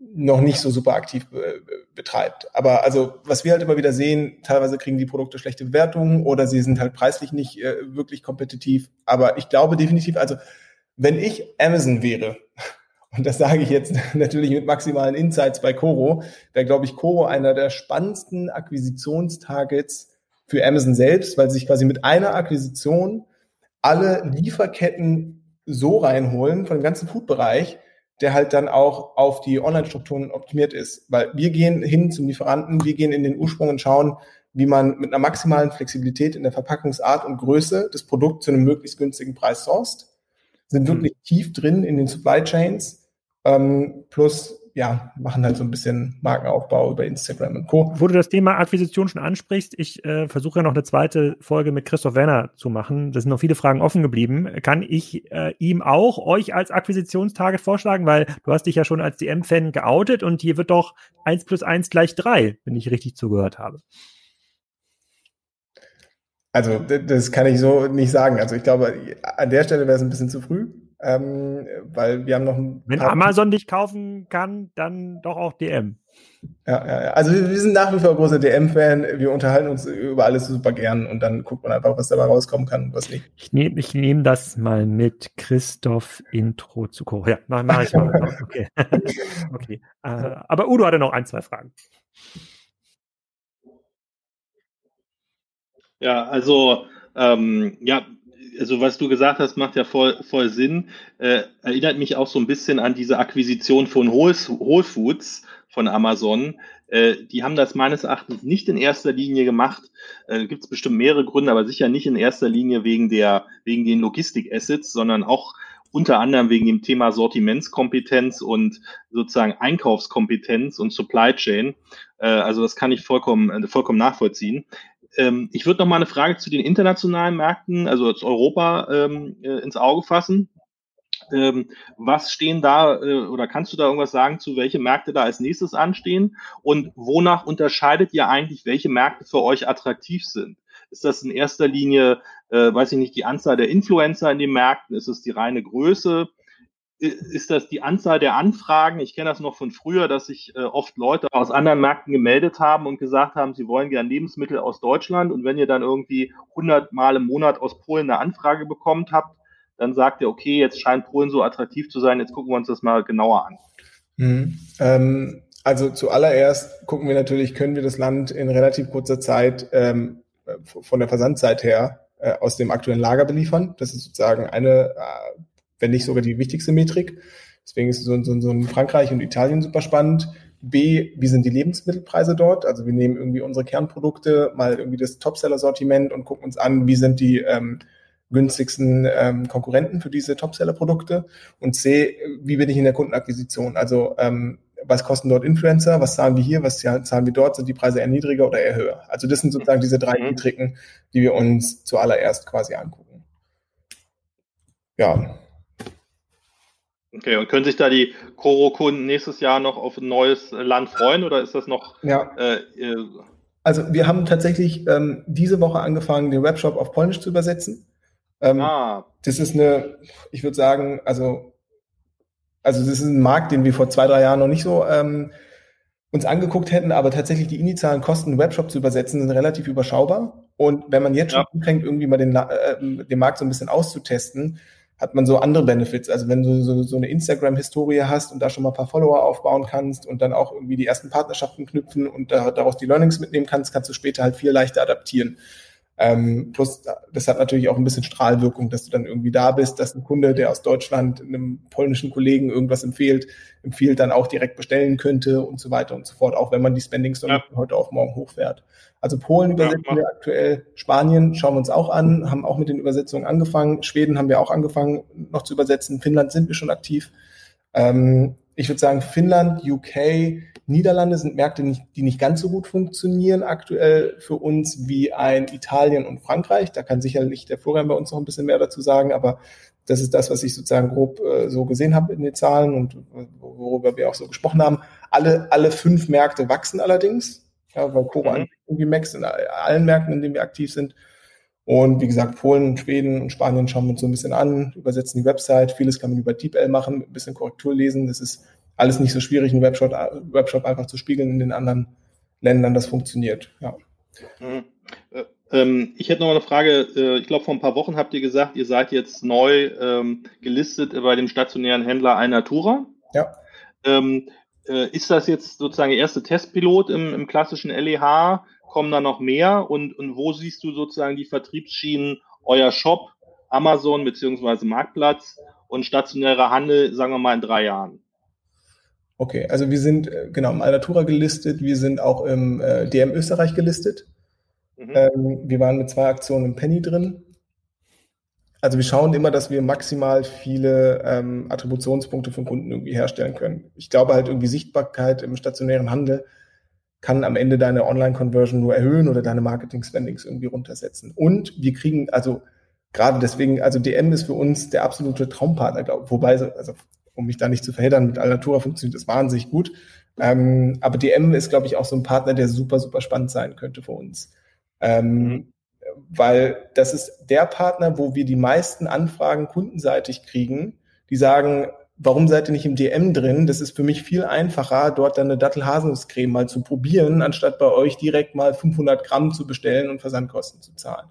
noch nicht so super aktiv be betreibt. Aber also, was wir halt immer wieder sehen, teilweise kriegen die Produkte schlechte Bewertungen oder sie sind halt preislich nicht äh, wirklich kompetitiv. Aber ich glaube definitiv, also wenn ich Amazon wäre, und das sage ich jetzt natürlich mit maximalen Insights bei Coro, wäre, glaube ich, Coro einer der spannendsten Akquisitionstargets für Amazon selbst, weil sich quasi mit einer Akquisition alle Lieferketten so reinholen von dem ganzen Food-Bereich, der halt dann auch auf die Online-Strukturen optimiert ist. Weil wir gehen hin zum Lieferanten, wir gehen in den Ursprung und schauen, wie man mit einer maximalen Flexibilität in der Verpackungsart und Größe das Produkt zu einem möglichst günstigen Preis sourced, sind wirklich tief drin in den Supply Chains, ähm, plus ja, machen halt so ein bisschen Markenaufbau über Instagram und Co. Wo du das Thema Akquisition schon ansprichst, ich äh, versuche ja noch eine zweite Folge mit Christoph Werner zu machen. Da sind noch viele Fragen offen geblieben. Kann ich äh, ihm auch euch als Akquisitionstarget vorschlagen? Weil du hast dich ja schon als DM-Fan geoutet und hier wird doch eins plus eins gleich drei, wenn ich richtig zugehört habe. Also das kann ich so nicht sagen. Also ich glaube, an der Stelle wäre es ein bisschen zu früh ähm, weil wir haben noch ein Wenn Amazon dich kaufen kann, dann doch auch DM. Ja, ja, ja. Also wir, wir sind nach wie vor große DM-Fan. Wir unterhalten uns über alles super gern und dann guckt man einfach, was dabei rauskommen kann und was nicht. Ich nehme ich nehm das mal mit Christoph Intro zu Koch. Ja, mach, mach ich mal. okay. okay. Äh, aber Udo hatte noch ein, zwei Fragen. Ja, also ähm, ja, also was du gesagt hast, macht ja voll, voll Sinn. Äh, erinnert mich auch so ein bisschen an diese Akquisition von Whole, Whole Foods von Amazon. Äh, die haben das meines Erachtens nicht in erster Linie gemacht. Äh, Gibt es bestimmt mehrere Gründe, aber sicher nicht in erster Linie wegen der wegen den Logistik-Assets, sondern auch unter anderem wegen dem Thema Sortimentskompetenz und sozusagen Einkaufskompetenz und Supply Chain. Äh, also das kann ich vollkommen, äh, vollkommen nachvollziehen ähm, ich würde noch mal eine Frage zu den internationalen Märkten, also zu Europa, ähm, äh, ins Auge fassen. Ähm, was stehen da äh, oder kannst du da irgendwas sagen zu welche Märkte da als nächstes anstehen und wonach unterscheidet ihr eigentlich, welche Märkte für euch attraktiv sind? Ist das in erster Linie, äh, weiß ich nicht, die Anzahl der Influencer in den Märkten? Ist es die reine Größe? Ist das die Anzahl der Anfragen? Ich kenne das noch von früher, dass sich äh, oft Leute aus anderen Märkten gemeldet haben und gesagt haben, sie wollen gerne Lebensmittel aus Deutschland. Und wenn ihr dann irgendwie 100 Mal im Monat aus Polen eine Anfrage bekommt habt, dann sagt ihr, okay, jetzt scheint Polen so attraktiv zu sein, jetzt gucken wir uns das mal genauer an. Mhm. Ähm, also zuallererst gucken wir natürlich, können wir das Land in relativ kurzer Zeit ähm, von der Versandzeit her äh, aus dem aktuellen Lager beliefern. Das ist sozusagen eine äh, wenn nicht sogar die wichtigste Metrik. Deswegen ist so, so, so ein Frankreich und Italien super spannend. B, wie sind die Lebensmittelpreise dort? Also wir nehmen irgendwie unsere Kernprodukte, mal irgendwie das Topseller-Sortiment und gucken uns an, wie sind die ähm, günstigsten ähm, Konkurrenten für diese Topseller-Produkte. Und C, wie bin ich in der Kundenakquisition? Also ähm, was kosten dort Influencer? Was zahlen wir hier? Was zahlen wir dort? Sind die Preise eher niedriger oder eher höher? Also das sind sozusagen diese drei mhm. Metriken, die wir uns zuallererst quasi angucken. Ja, Okay, und können sich da die Koro-Kunden nächstes Jahr noch auf ein neues Land freuen oder ist das noch? Ja. Äh, äh, also wir haben tatsächlich ähm, diese Woche angefangen, den Webshop auf Polnisch zu übersetzen. Ähm, ah. Das ist eine, ich würde sagen, also, also das ist ein Markt, den wir vor zwei, drei Jahren noch nicht so ähm, uns angeguckt hätten, aber tatsächlich die initialen Kosten, einen Webshop zu übersetzen, sind relativ überschaubar. Und wenn man jetzt ja. schon anfängt, irgendwie mal den, äh, den Markt so ein bisschen auszutesten, hat man so andere Benefits. Also wenn du so, so eine Instagram-Historie hast und da schon mal ein paar Follower aufbauen kannst und dann auch irgendwie die ersten Partnerschaften knüpfen und da, daraus die Learnings mitnehmen kannst, kannst du später halt viel leichter adaptieren. Ähm, plus, das hat natürlich auch ein bisschen Strahlwirkung, dass du dann irgendwie da bist, dass ein Kunde, der aus Deutschland einem polnischen Kollegen irgendwas empfiehlt, empfiehlt, dann auch direkt bestellen könnte und so weiter und so fort, auch wenn man die Spendings ja. heute auf morgen hochfährt. Also Polen übersetzen ja, wir aktuell, Spanien schauen wir uns auch an, haben auch mit den Übersetzungen angefangen, Schweden haben wir auch angefangen noch zu übersetzen, Finnland sind wir schon aktiv. Ähm, ich würde sagen, Finnland, UK, Niederlande sind Märkte, die nicht ganz so gut funktionieren aktuell für uns wie ein Italien und Frankreich. Da kann sicherlich der Florian bei uns noch ein bisschen mehr dazu sagen, aber das ist das, was ich sozusagen grob äh, so gesehen habe in den Zahlen und worüber wir auch so gesprochen haben. Alle, alle fünf Märkte wachsen allerdings, ja, weil Coro mhm. irgendwie Max in allen Märkten, in denen wir aktiv sind. Und wie gesagt, Polen, Schweden und Spanien schauen wir uns so ein bisschen an, übersetzen die Website. Vieles kann man über DeepL machen, ein bisschen Korrektur lesen. Das ist alles nicht so schwierig, einen Webshop, Webshop einfach zu spiegeln in den anderen Ländern. Das funktioniert, ja. Mhm. Äh, ähm, ich hätte noch eine Frage. Äh, ich glaube, vor ein paar Wochen habt ihr gesagt, ihr seid jetzt neu ähm, gelistet bei dem stationären Händler Alnatura. Ja. Ähm, äh, ist das jetzt sozusagen der erste Testpilot im, im klassischen LEH? kommen da noch mehr und, und wo siehst du sozusagen die Vertriebsschienen, euer Shop, Amazon beziehungsweise Marktplatz und stationärer Handel, sagen wir mal in drei Jahren? Okay, also wir sind äh, genau im Alnatura gelistet, wir sind auch im äh, DM Österreich gelistet. Mhm. Ähm, wir waren mit zwei Aktionen im Penny drin. Also wir schauen immer, dass wir maximal viele ähm, Attributionspunkte für Kunden irgendwie herstellen können. Ich glaube halt irgendwie Sichtbarkeit im stationären Handel kann am Ende deine Online-Conversion nur erhöhen oder deine Marketing-Spendings irgendwie runtersetzen. Und wir kriegen, also gerade deswegen, also DM ist für uns der absolute Traumpartner, glaube ich. Wobei, also um mich da nicht zu verheddern, mit Alnatura funktioniert das wahnsinnig gut. Ähm, aber DM ist, glaube ich, auch so ein Partner, der super, super spannend sein könnte für uns. Ähm, mhm. Weil das ist der Partner, wo wir die meisten Anfragen kundenseitig kriegen, die sagen, warum seid ihr nicht im DM drin? Das ist für mich viel einfacher, dort dann eine Dattelhaselnusscreme mal zu probieren, anstatt bei euch direkt mal 500 Gramm zu bestellen und Versandkosten zu zahlen.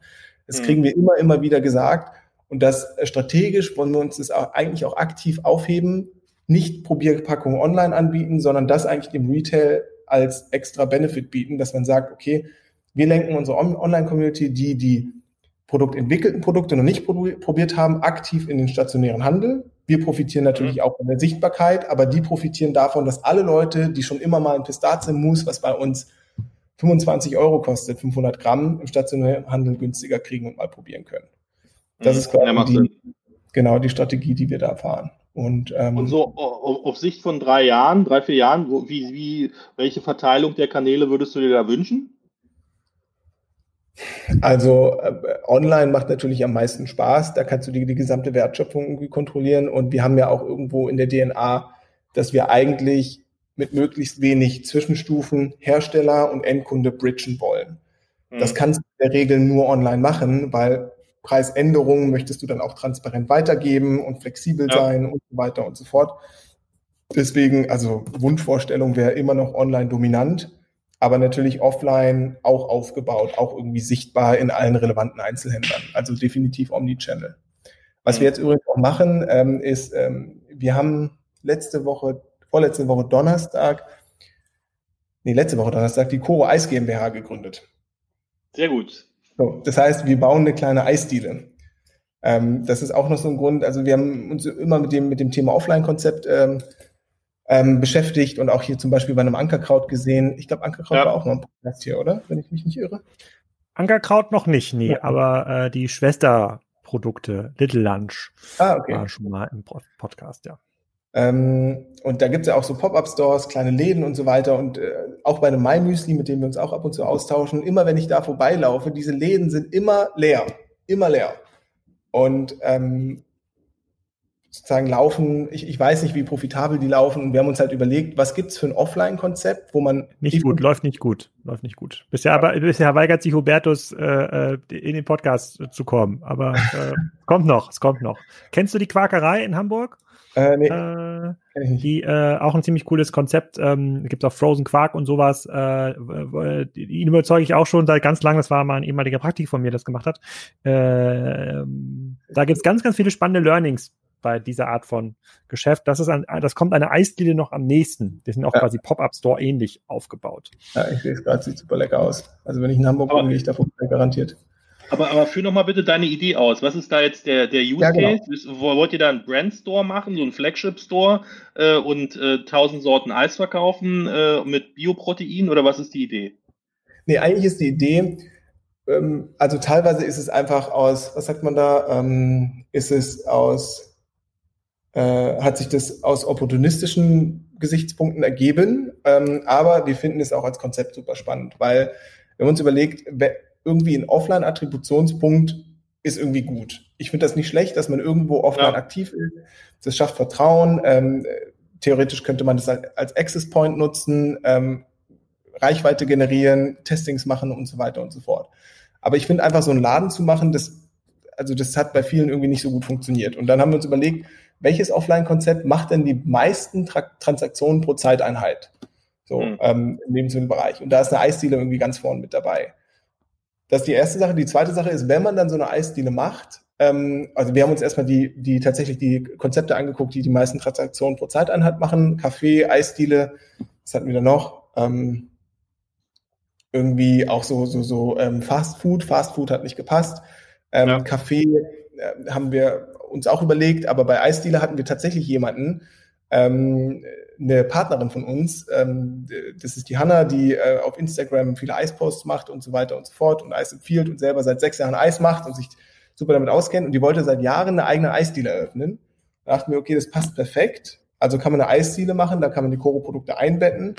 Das mhm. kriegen wir immer, immer wieder gesagt. Und das äh, strategisch wollen wir uns das auch eigentlich auch aktiv aufheben, nicht Probierpackungen online anbieten, sondern das eigentlich dem Retail als extra Benefit bieten, dass man sagt, okay, wir lenken unsere Online-Community, die die produktentwickelten Produkte noch nicht probiert haben, aktiv in den stationären Handel. Wir profitieren natürlich mhm. auch von der Sichtbarkeit, aber die profitieren davon, dass alle Leute, die schon immer mal ein Pistazienmus, was bei uns 25 Euro kostet, 500 Gramm, im stationären Handel günstiger kriegen und mal probieren können. Das mhm. ist quasi die, genau die Strategie, die wir da fahren. Und, ähm, und so auf, Sicht von drei Jahren, drei, vier Jahren, wie, wie, welche Verteilung der Kanäle würdest du dir da wünschen? Also äh, online macht natürlich am meisten Spaß. Da kannst du die, die gesamte Wertschöpfung irgendwie kontrollieren. Und wir haben ja auch irgendwo in der DNA, dass wir eigentlich mit möglichst wenig Zwischenstufen Hersteller und Endkunde bridgen wollen. Mhm. Das kannst du in der Regel nur online machen, weil Preisänderungen möchtest du dann auch transparent weitergeben und flexibel ja. sein und so weiter und so fort. Deswegen, also Wunschvorstellung wäre immer noch online dominant, aber natürlich offline auch aufgebaut, auch irgendwie sichtbar in allen relevanten Einzelhändlern. Also definitiv Omnichannel. Was mhm. wir jetzt übrigens auch machen, ähm, ist, ähm, wir haben letzte Woche, vorletzte Woche Donnerstag, nee, letzte Woche Donnerstag die Koro Eis GmbH gegründet. Sehr gut. So, das heißt, wir bauen eine kleine Eisdiele. Ähm, das ist auch noch so ein Grund. Also wir haben uns immer mit dem, mit dem Thema Offline-Konzept ähm, beschäftigt und auch hier zum Beispiel bei einem Ankerkraut gesehen. Ich glaube, Ankerkraut ja. war auch noch ein Podcast hier, oder? Wenn ich mich nicht irre. Ankerkraut noch nicht, nee, ja. aber äh, die Schwesterprodukte, Little Lunch, ah, okay. war schon mal im Podcast, ja. Ähm, und da gibt es ja auch so Pop-Up-Stores, kleine Läden und so weiter. Und äh, auch bei einem Mai Müsli, mit dem wir uns auch ab und zu austauschen, immer wenn ich da vorbeilaufe, diese Läden sind immer leer. Immer leer. Und ähm, sozusagen laufen, ich, ich weiß nicht, wie profitabel die laufen. Und wir haben uns halt überlegt, was gibt's für ein Offline-Konzept, wo man. Nicht gut, läuft nicht gut, läuft nicht gut. Bisher, aber, bisher weigert sich Hubertus, äh, äh in den Podcast zu kommen. Aber äh, kommt noch, es kommt noch. Kennst du die Quakerei in Hamburg? Äh, nee. Äh, die äh, auch ein ziemlich cooles Konzept. Ähm, gibt auch Frozen Quark und sowas. Äh, ihn überzeuge ich auch schon seit ganz lang. Das war mal ein ehemaliger Praktik von mir, das gemacht hat. Äh, da gibt es ganz, ganz viele spannende Learnings bei dieser Art von Geschäft. Das ist ein, das kommt eine Eisdiele noch am nächsten. Die sind auch ja. quasi Pop-Up-Store ähnlich aufgebaut. Ja, ich sehe es gerade, sieht super lecker aus. Also wenn ich in Hamburg bin, gehe ich davon garantiert. Aber, aber führ noch mal bitte deine Idee aus. Was ist da jetzt der, der Use ja, genau. Case? Wollt ihr da einen Brand Store machen, so einen Flagship Store äh, und äh, tausend Sorten Eis verkaufen äh, mit Bioprotein oder was ist die Idee? Nee, eigentlich ist die Idee, ähm, also teilweise ist es einfach aus, was sagt man da, ähm, ist es aus, äh, hat sich das aus opportunistischen Gesichtspunkten ergeben, ähm, aber wir finden es auch als Konzept super spannend, weil wenn man uns überlegt, irgendwie ein Offline-Attributionspunkt ist irgendwie gut. Ich finde das nicht schlecht, dass man irgendwo offline ja. aktiv ist. Das schafft Vertrauen. Ähm, theoretisch könnte man das als Access Point nutzen, ähm, Reichweite generieren, Testings machen und so weiter und so fort. Aber ich finde einfach so einen Laden zu machen, das, also das hat bei vielen irgendwie nicht so gut funktioniert. Und dann haben wir uns überlegt, welches Offline-Konzept macht denn die meisten Tra Transaktionen pro Zeiteinheit? So, mhm. ähm, in dem Bereich. Und da ist eine Eisdiele irgendwie ganz vorne mit dabei. Das ist die erste Sache. Die zweite Sache ist, wenn man dann so eine Eisdiele macht, ähm, also wir haben uns erstmal die, die tatsächlich die Konzepte angeguckt, die die meisten Transaktionen pro Zeiteinheit machen. Kaffee, Eisdiele, was hatten wir da noch? Ähm, irgendwie auch so, so, so ähm, Fast Food. Fast Food hat nicht gepasst. Ähm, ja. Kaffee äh, haben wir uns auch überlegt, aber bei Eisdiele hatten wir tatsächlich jemanden, ähm, eine Partnerin von uns, ähm, das ist die Hanna, die äh, auf Instagram viele Eisposts macht und so weiter und so fort und Eis empfiehlt und selber seit sechs Jahren Eis macht und sich super damit auskennt und die wollte seit Jahren eine eigene Eisdiele eröffnen. Da dachten wir, okay, das passt perfekt. Also kann man eine Eisdiele machen, da kann man die Koro-Produkte einbetten,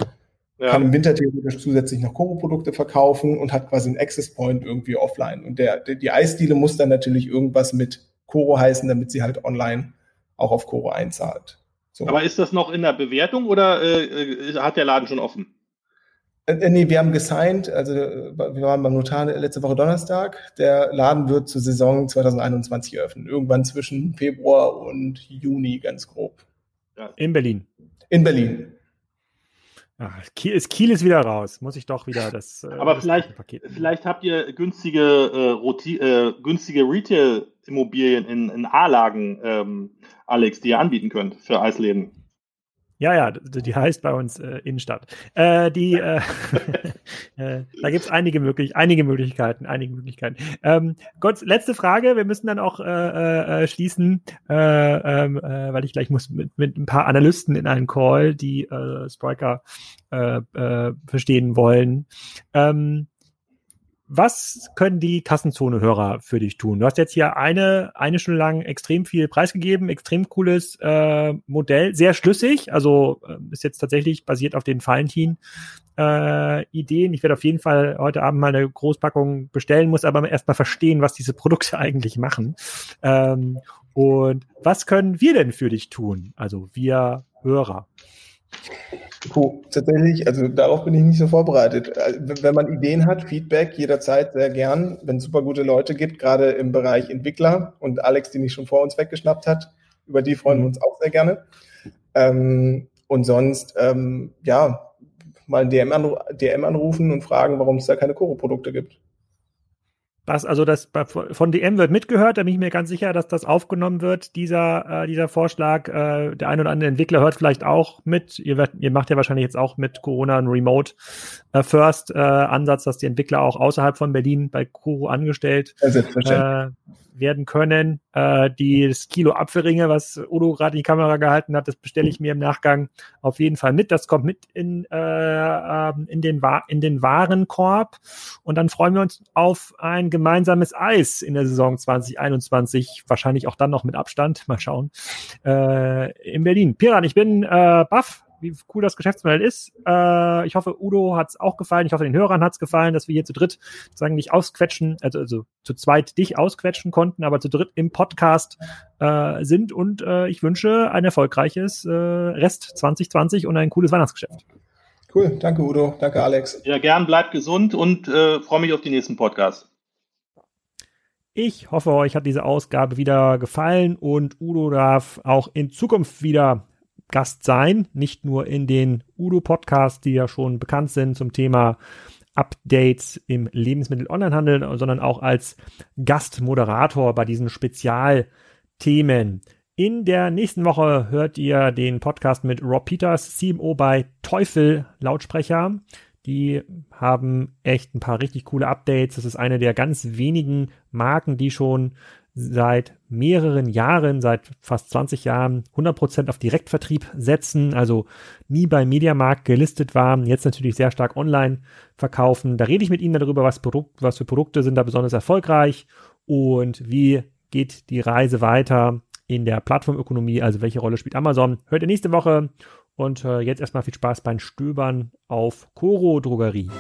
ja. kann im Winter theoretisch zusätzlich noch Koro-Produkte verkaufen und hat quasi einen Access Point irgendwie offline. Und der, der, die Eisdiele muss dann natürlich irgendwas mit Koro heißen, damit sie halt online auch auf Koro einzahlt. So. Aber ist das noch in der Bewertung oder äh, äh hat der Laden schon offen? Äh, äh, nee, wir haben gesigned, also äh, wir waren beim Notar letzte Woche Donnerstag. Der Laden wird zur Saison 2021 eröffnen. Irgendwann zwischen Februar und Juni, ganz grob. Ja. In Berlin. In Berlin. Ach, Kiel, ist, Kiel ist wieder raus. Muss ich doch wieder das. Äh, Aber das vielleicht, vielleicht habt ihr günstige, äh, Roti äh, günstige Retail-Immobilien in, in A-Lagen, ähm, Alex, die ihr anbieten könnt für Eisläden. Ja, ja, die heißt bei uns äh, Innenstadt. Äh, die, äh, äh, da gibt's einige, möglich einige Möglichkeiten, einige Möglichkeiten. Ähm, Gott, letzte Frage, wir müssen dann auch äh, äh, schließen, äh, äh, weil ich gleich muss mit, mit ein paar Analysten in einen Call, die äh, Spriker äh, äh, verstehen wollen. Ähm, was können die Kassenzone-Hörer für dich tun? Du hast jetzt hier eine, eine Stunde lang extrem viel preisgegeben, extrem cooles äh, Modell, sehr schlüssig, also äh, ist jetzt tatsächlich basiert auf den Valentin-Ideen. Äh, ich werde auf jeden Fall heute Abend mal eine Großpackung bestellen, muss aber erstmal verstehen, was diese Produkte eigentlich machen. Ähm, und was können wir denn für dich tun? Also wir Hörer. Puh, tatsächlich, also darauf bin ich nicht so vorbereitet. Also, wenn man Ideen hat, Feedback jederzeit sehr gern, wenn es super gute Leute gibt, gerade im Bereich Entwickler und Alex, die mich schon vor uns weggeschnappt hat, über die freuen wir uns auch sehr gerne. Ähm, und sonst, ähm, ja, mal ein DM, anru DM anrufen und fragen, warum es da keine Koro-Produkte gibt. Was, also das von DM wird mitgehört, da bin ich mir ganz sicher, dass das aufgenommen wird, dieser, äh, dieser Vorschlag. Äh, der ein oder andere Entwickler hört vielleicht auch mit. Ihr, wird, ihr macht ja wahrscheinlich jetzt auch mit Corona einen Remote äh, First äh, Ansatz, dass die Entwickler auch außerhalb von Berlin bei Kuro angestellt äh, werden können. Äh, die das Kilo Apfelringe, was Udo gerade in die Kamera gehalten hat, das bestelle ich mir im Nachgang auf jeden Fall mit. Das kommt mit in, äh, ähm, in, den, in den Warenkorb. Und dann freuen wir uns auf ein gemeinsames Eis in der Saison 2021. Wahrscheinlich auch dann noch mit Abstand. Mal schauen. Äh, in Berlin. Piran, ich bin äh, baff wie cool das Geschäftsmodell ist. Äh, ich hoffe, Udo hat es auch gefallen. Ich hoffe, den Hörern hat es gefallen, dass wir hier zu dritt sozusagen nicht ausquetschen, also, also zu zweit dich ausquetschen konnten, aber zu dritt im Podcast äh, sind. Und äh, ich wünsche ein erfolgreiches äh, Rest 2020 und ein cooles Weihnachtsgeschäft. Cool, danke Udo, danke Alex. Ja, gern, bleibt gesund und äh, freue mich auf die nächsten Podcasts. Ich hoffe, euch hat diese Ausgabe wieder gefallen und Udo darf auch in Zukunft wieder Gast sein, nicht nur in den Udo-Podcasts, die ja schon bekannt sind zum Thema Updates im Lebensmittel-Onlinehandel, sondern auch als Gastmoderator bei diesen Spezialthemen. In der nächsten Woche hört ihr den Podcast mit Rob Peters, CMO bei Teufel Lautsprecher. Die haben echt ein paar richtig coole Updates. Das ist eine der ganz wenigen Marken, die schon seit mehreren Jahren, seit fast 20 Jahren 100% auf Direktvertrieb setzen, also nie bei Mediamarkt gelistet waren, jetzt natürlich sehr stark online verkaufen. Da rede ich mit Ihnen darüber, was, Produkt, was für Produkte sind da besonders erfolgreich und wie geht die Reise weiter in der Plattformökonomie, also welche Rolle spielt Amazon. Hört ihr nächste Woche und äh, jetzt erstmal viel Spaß beim Stöbern auf Coro Drogerie.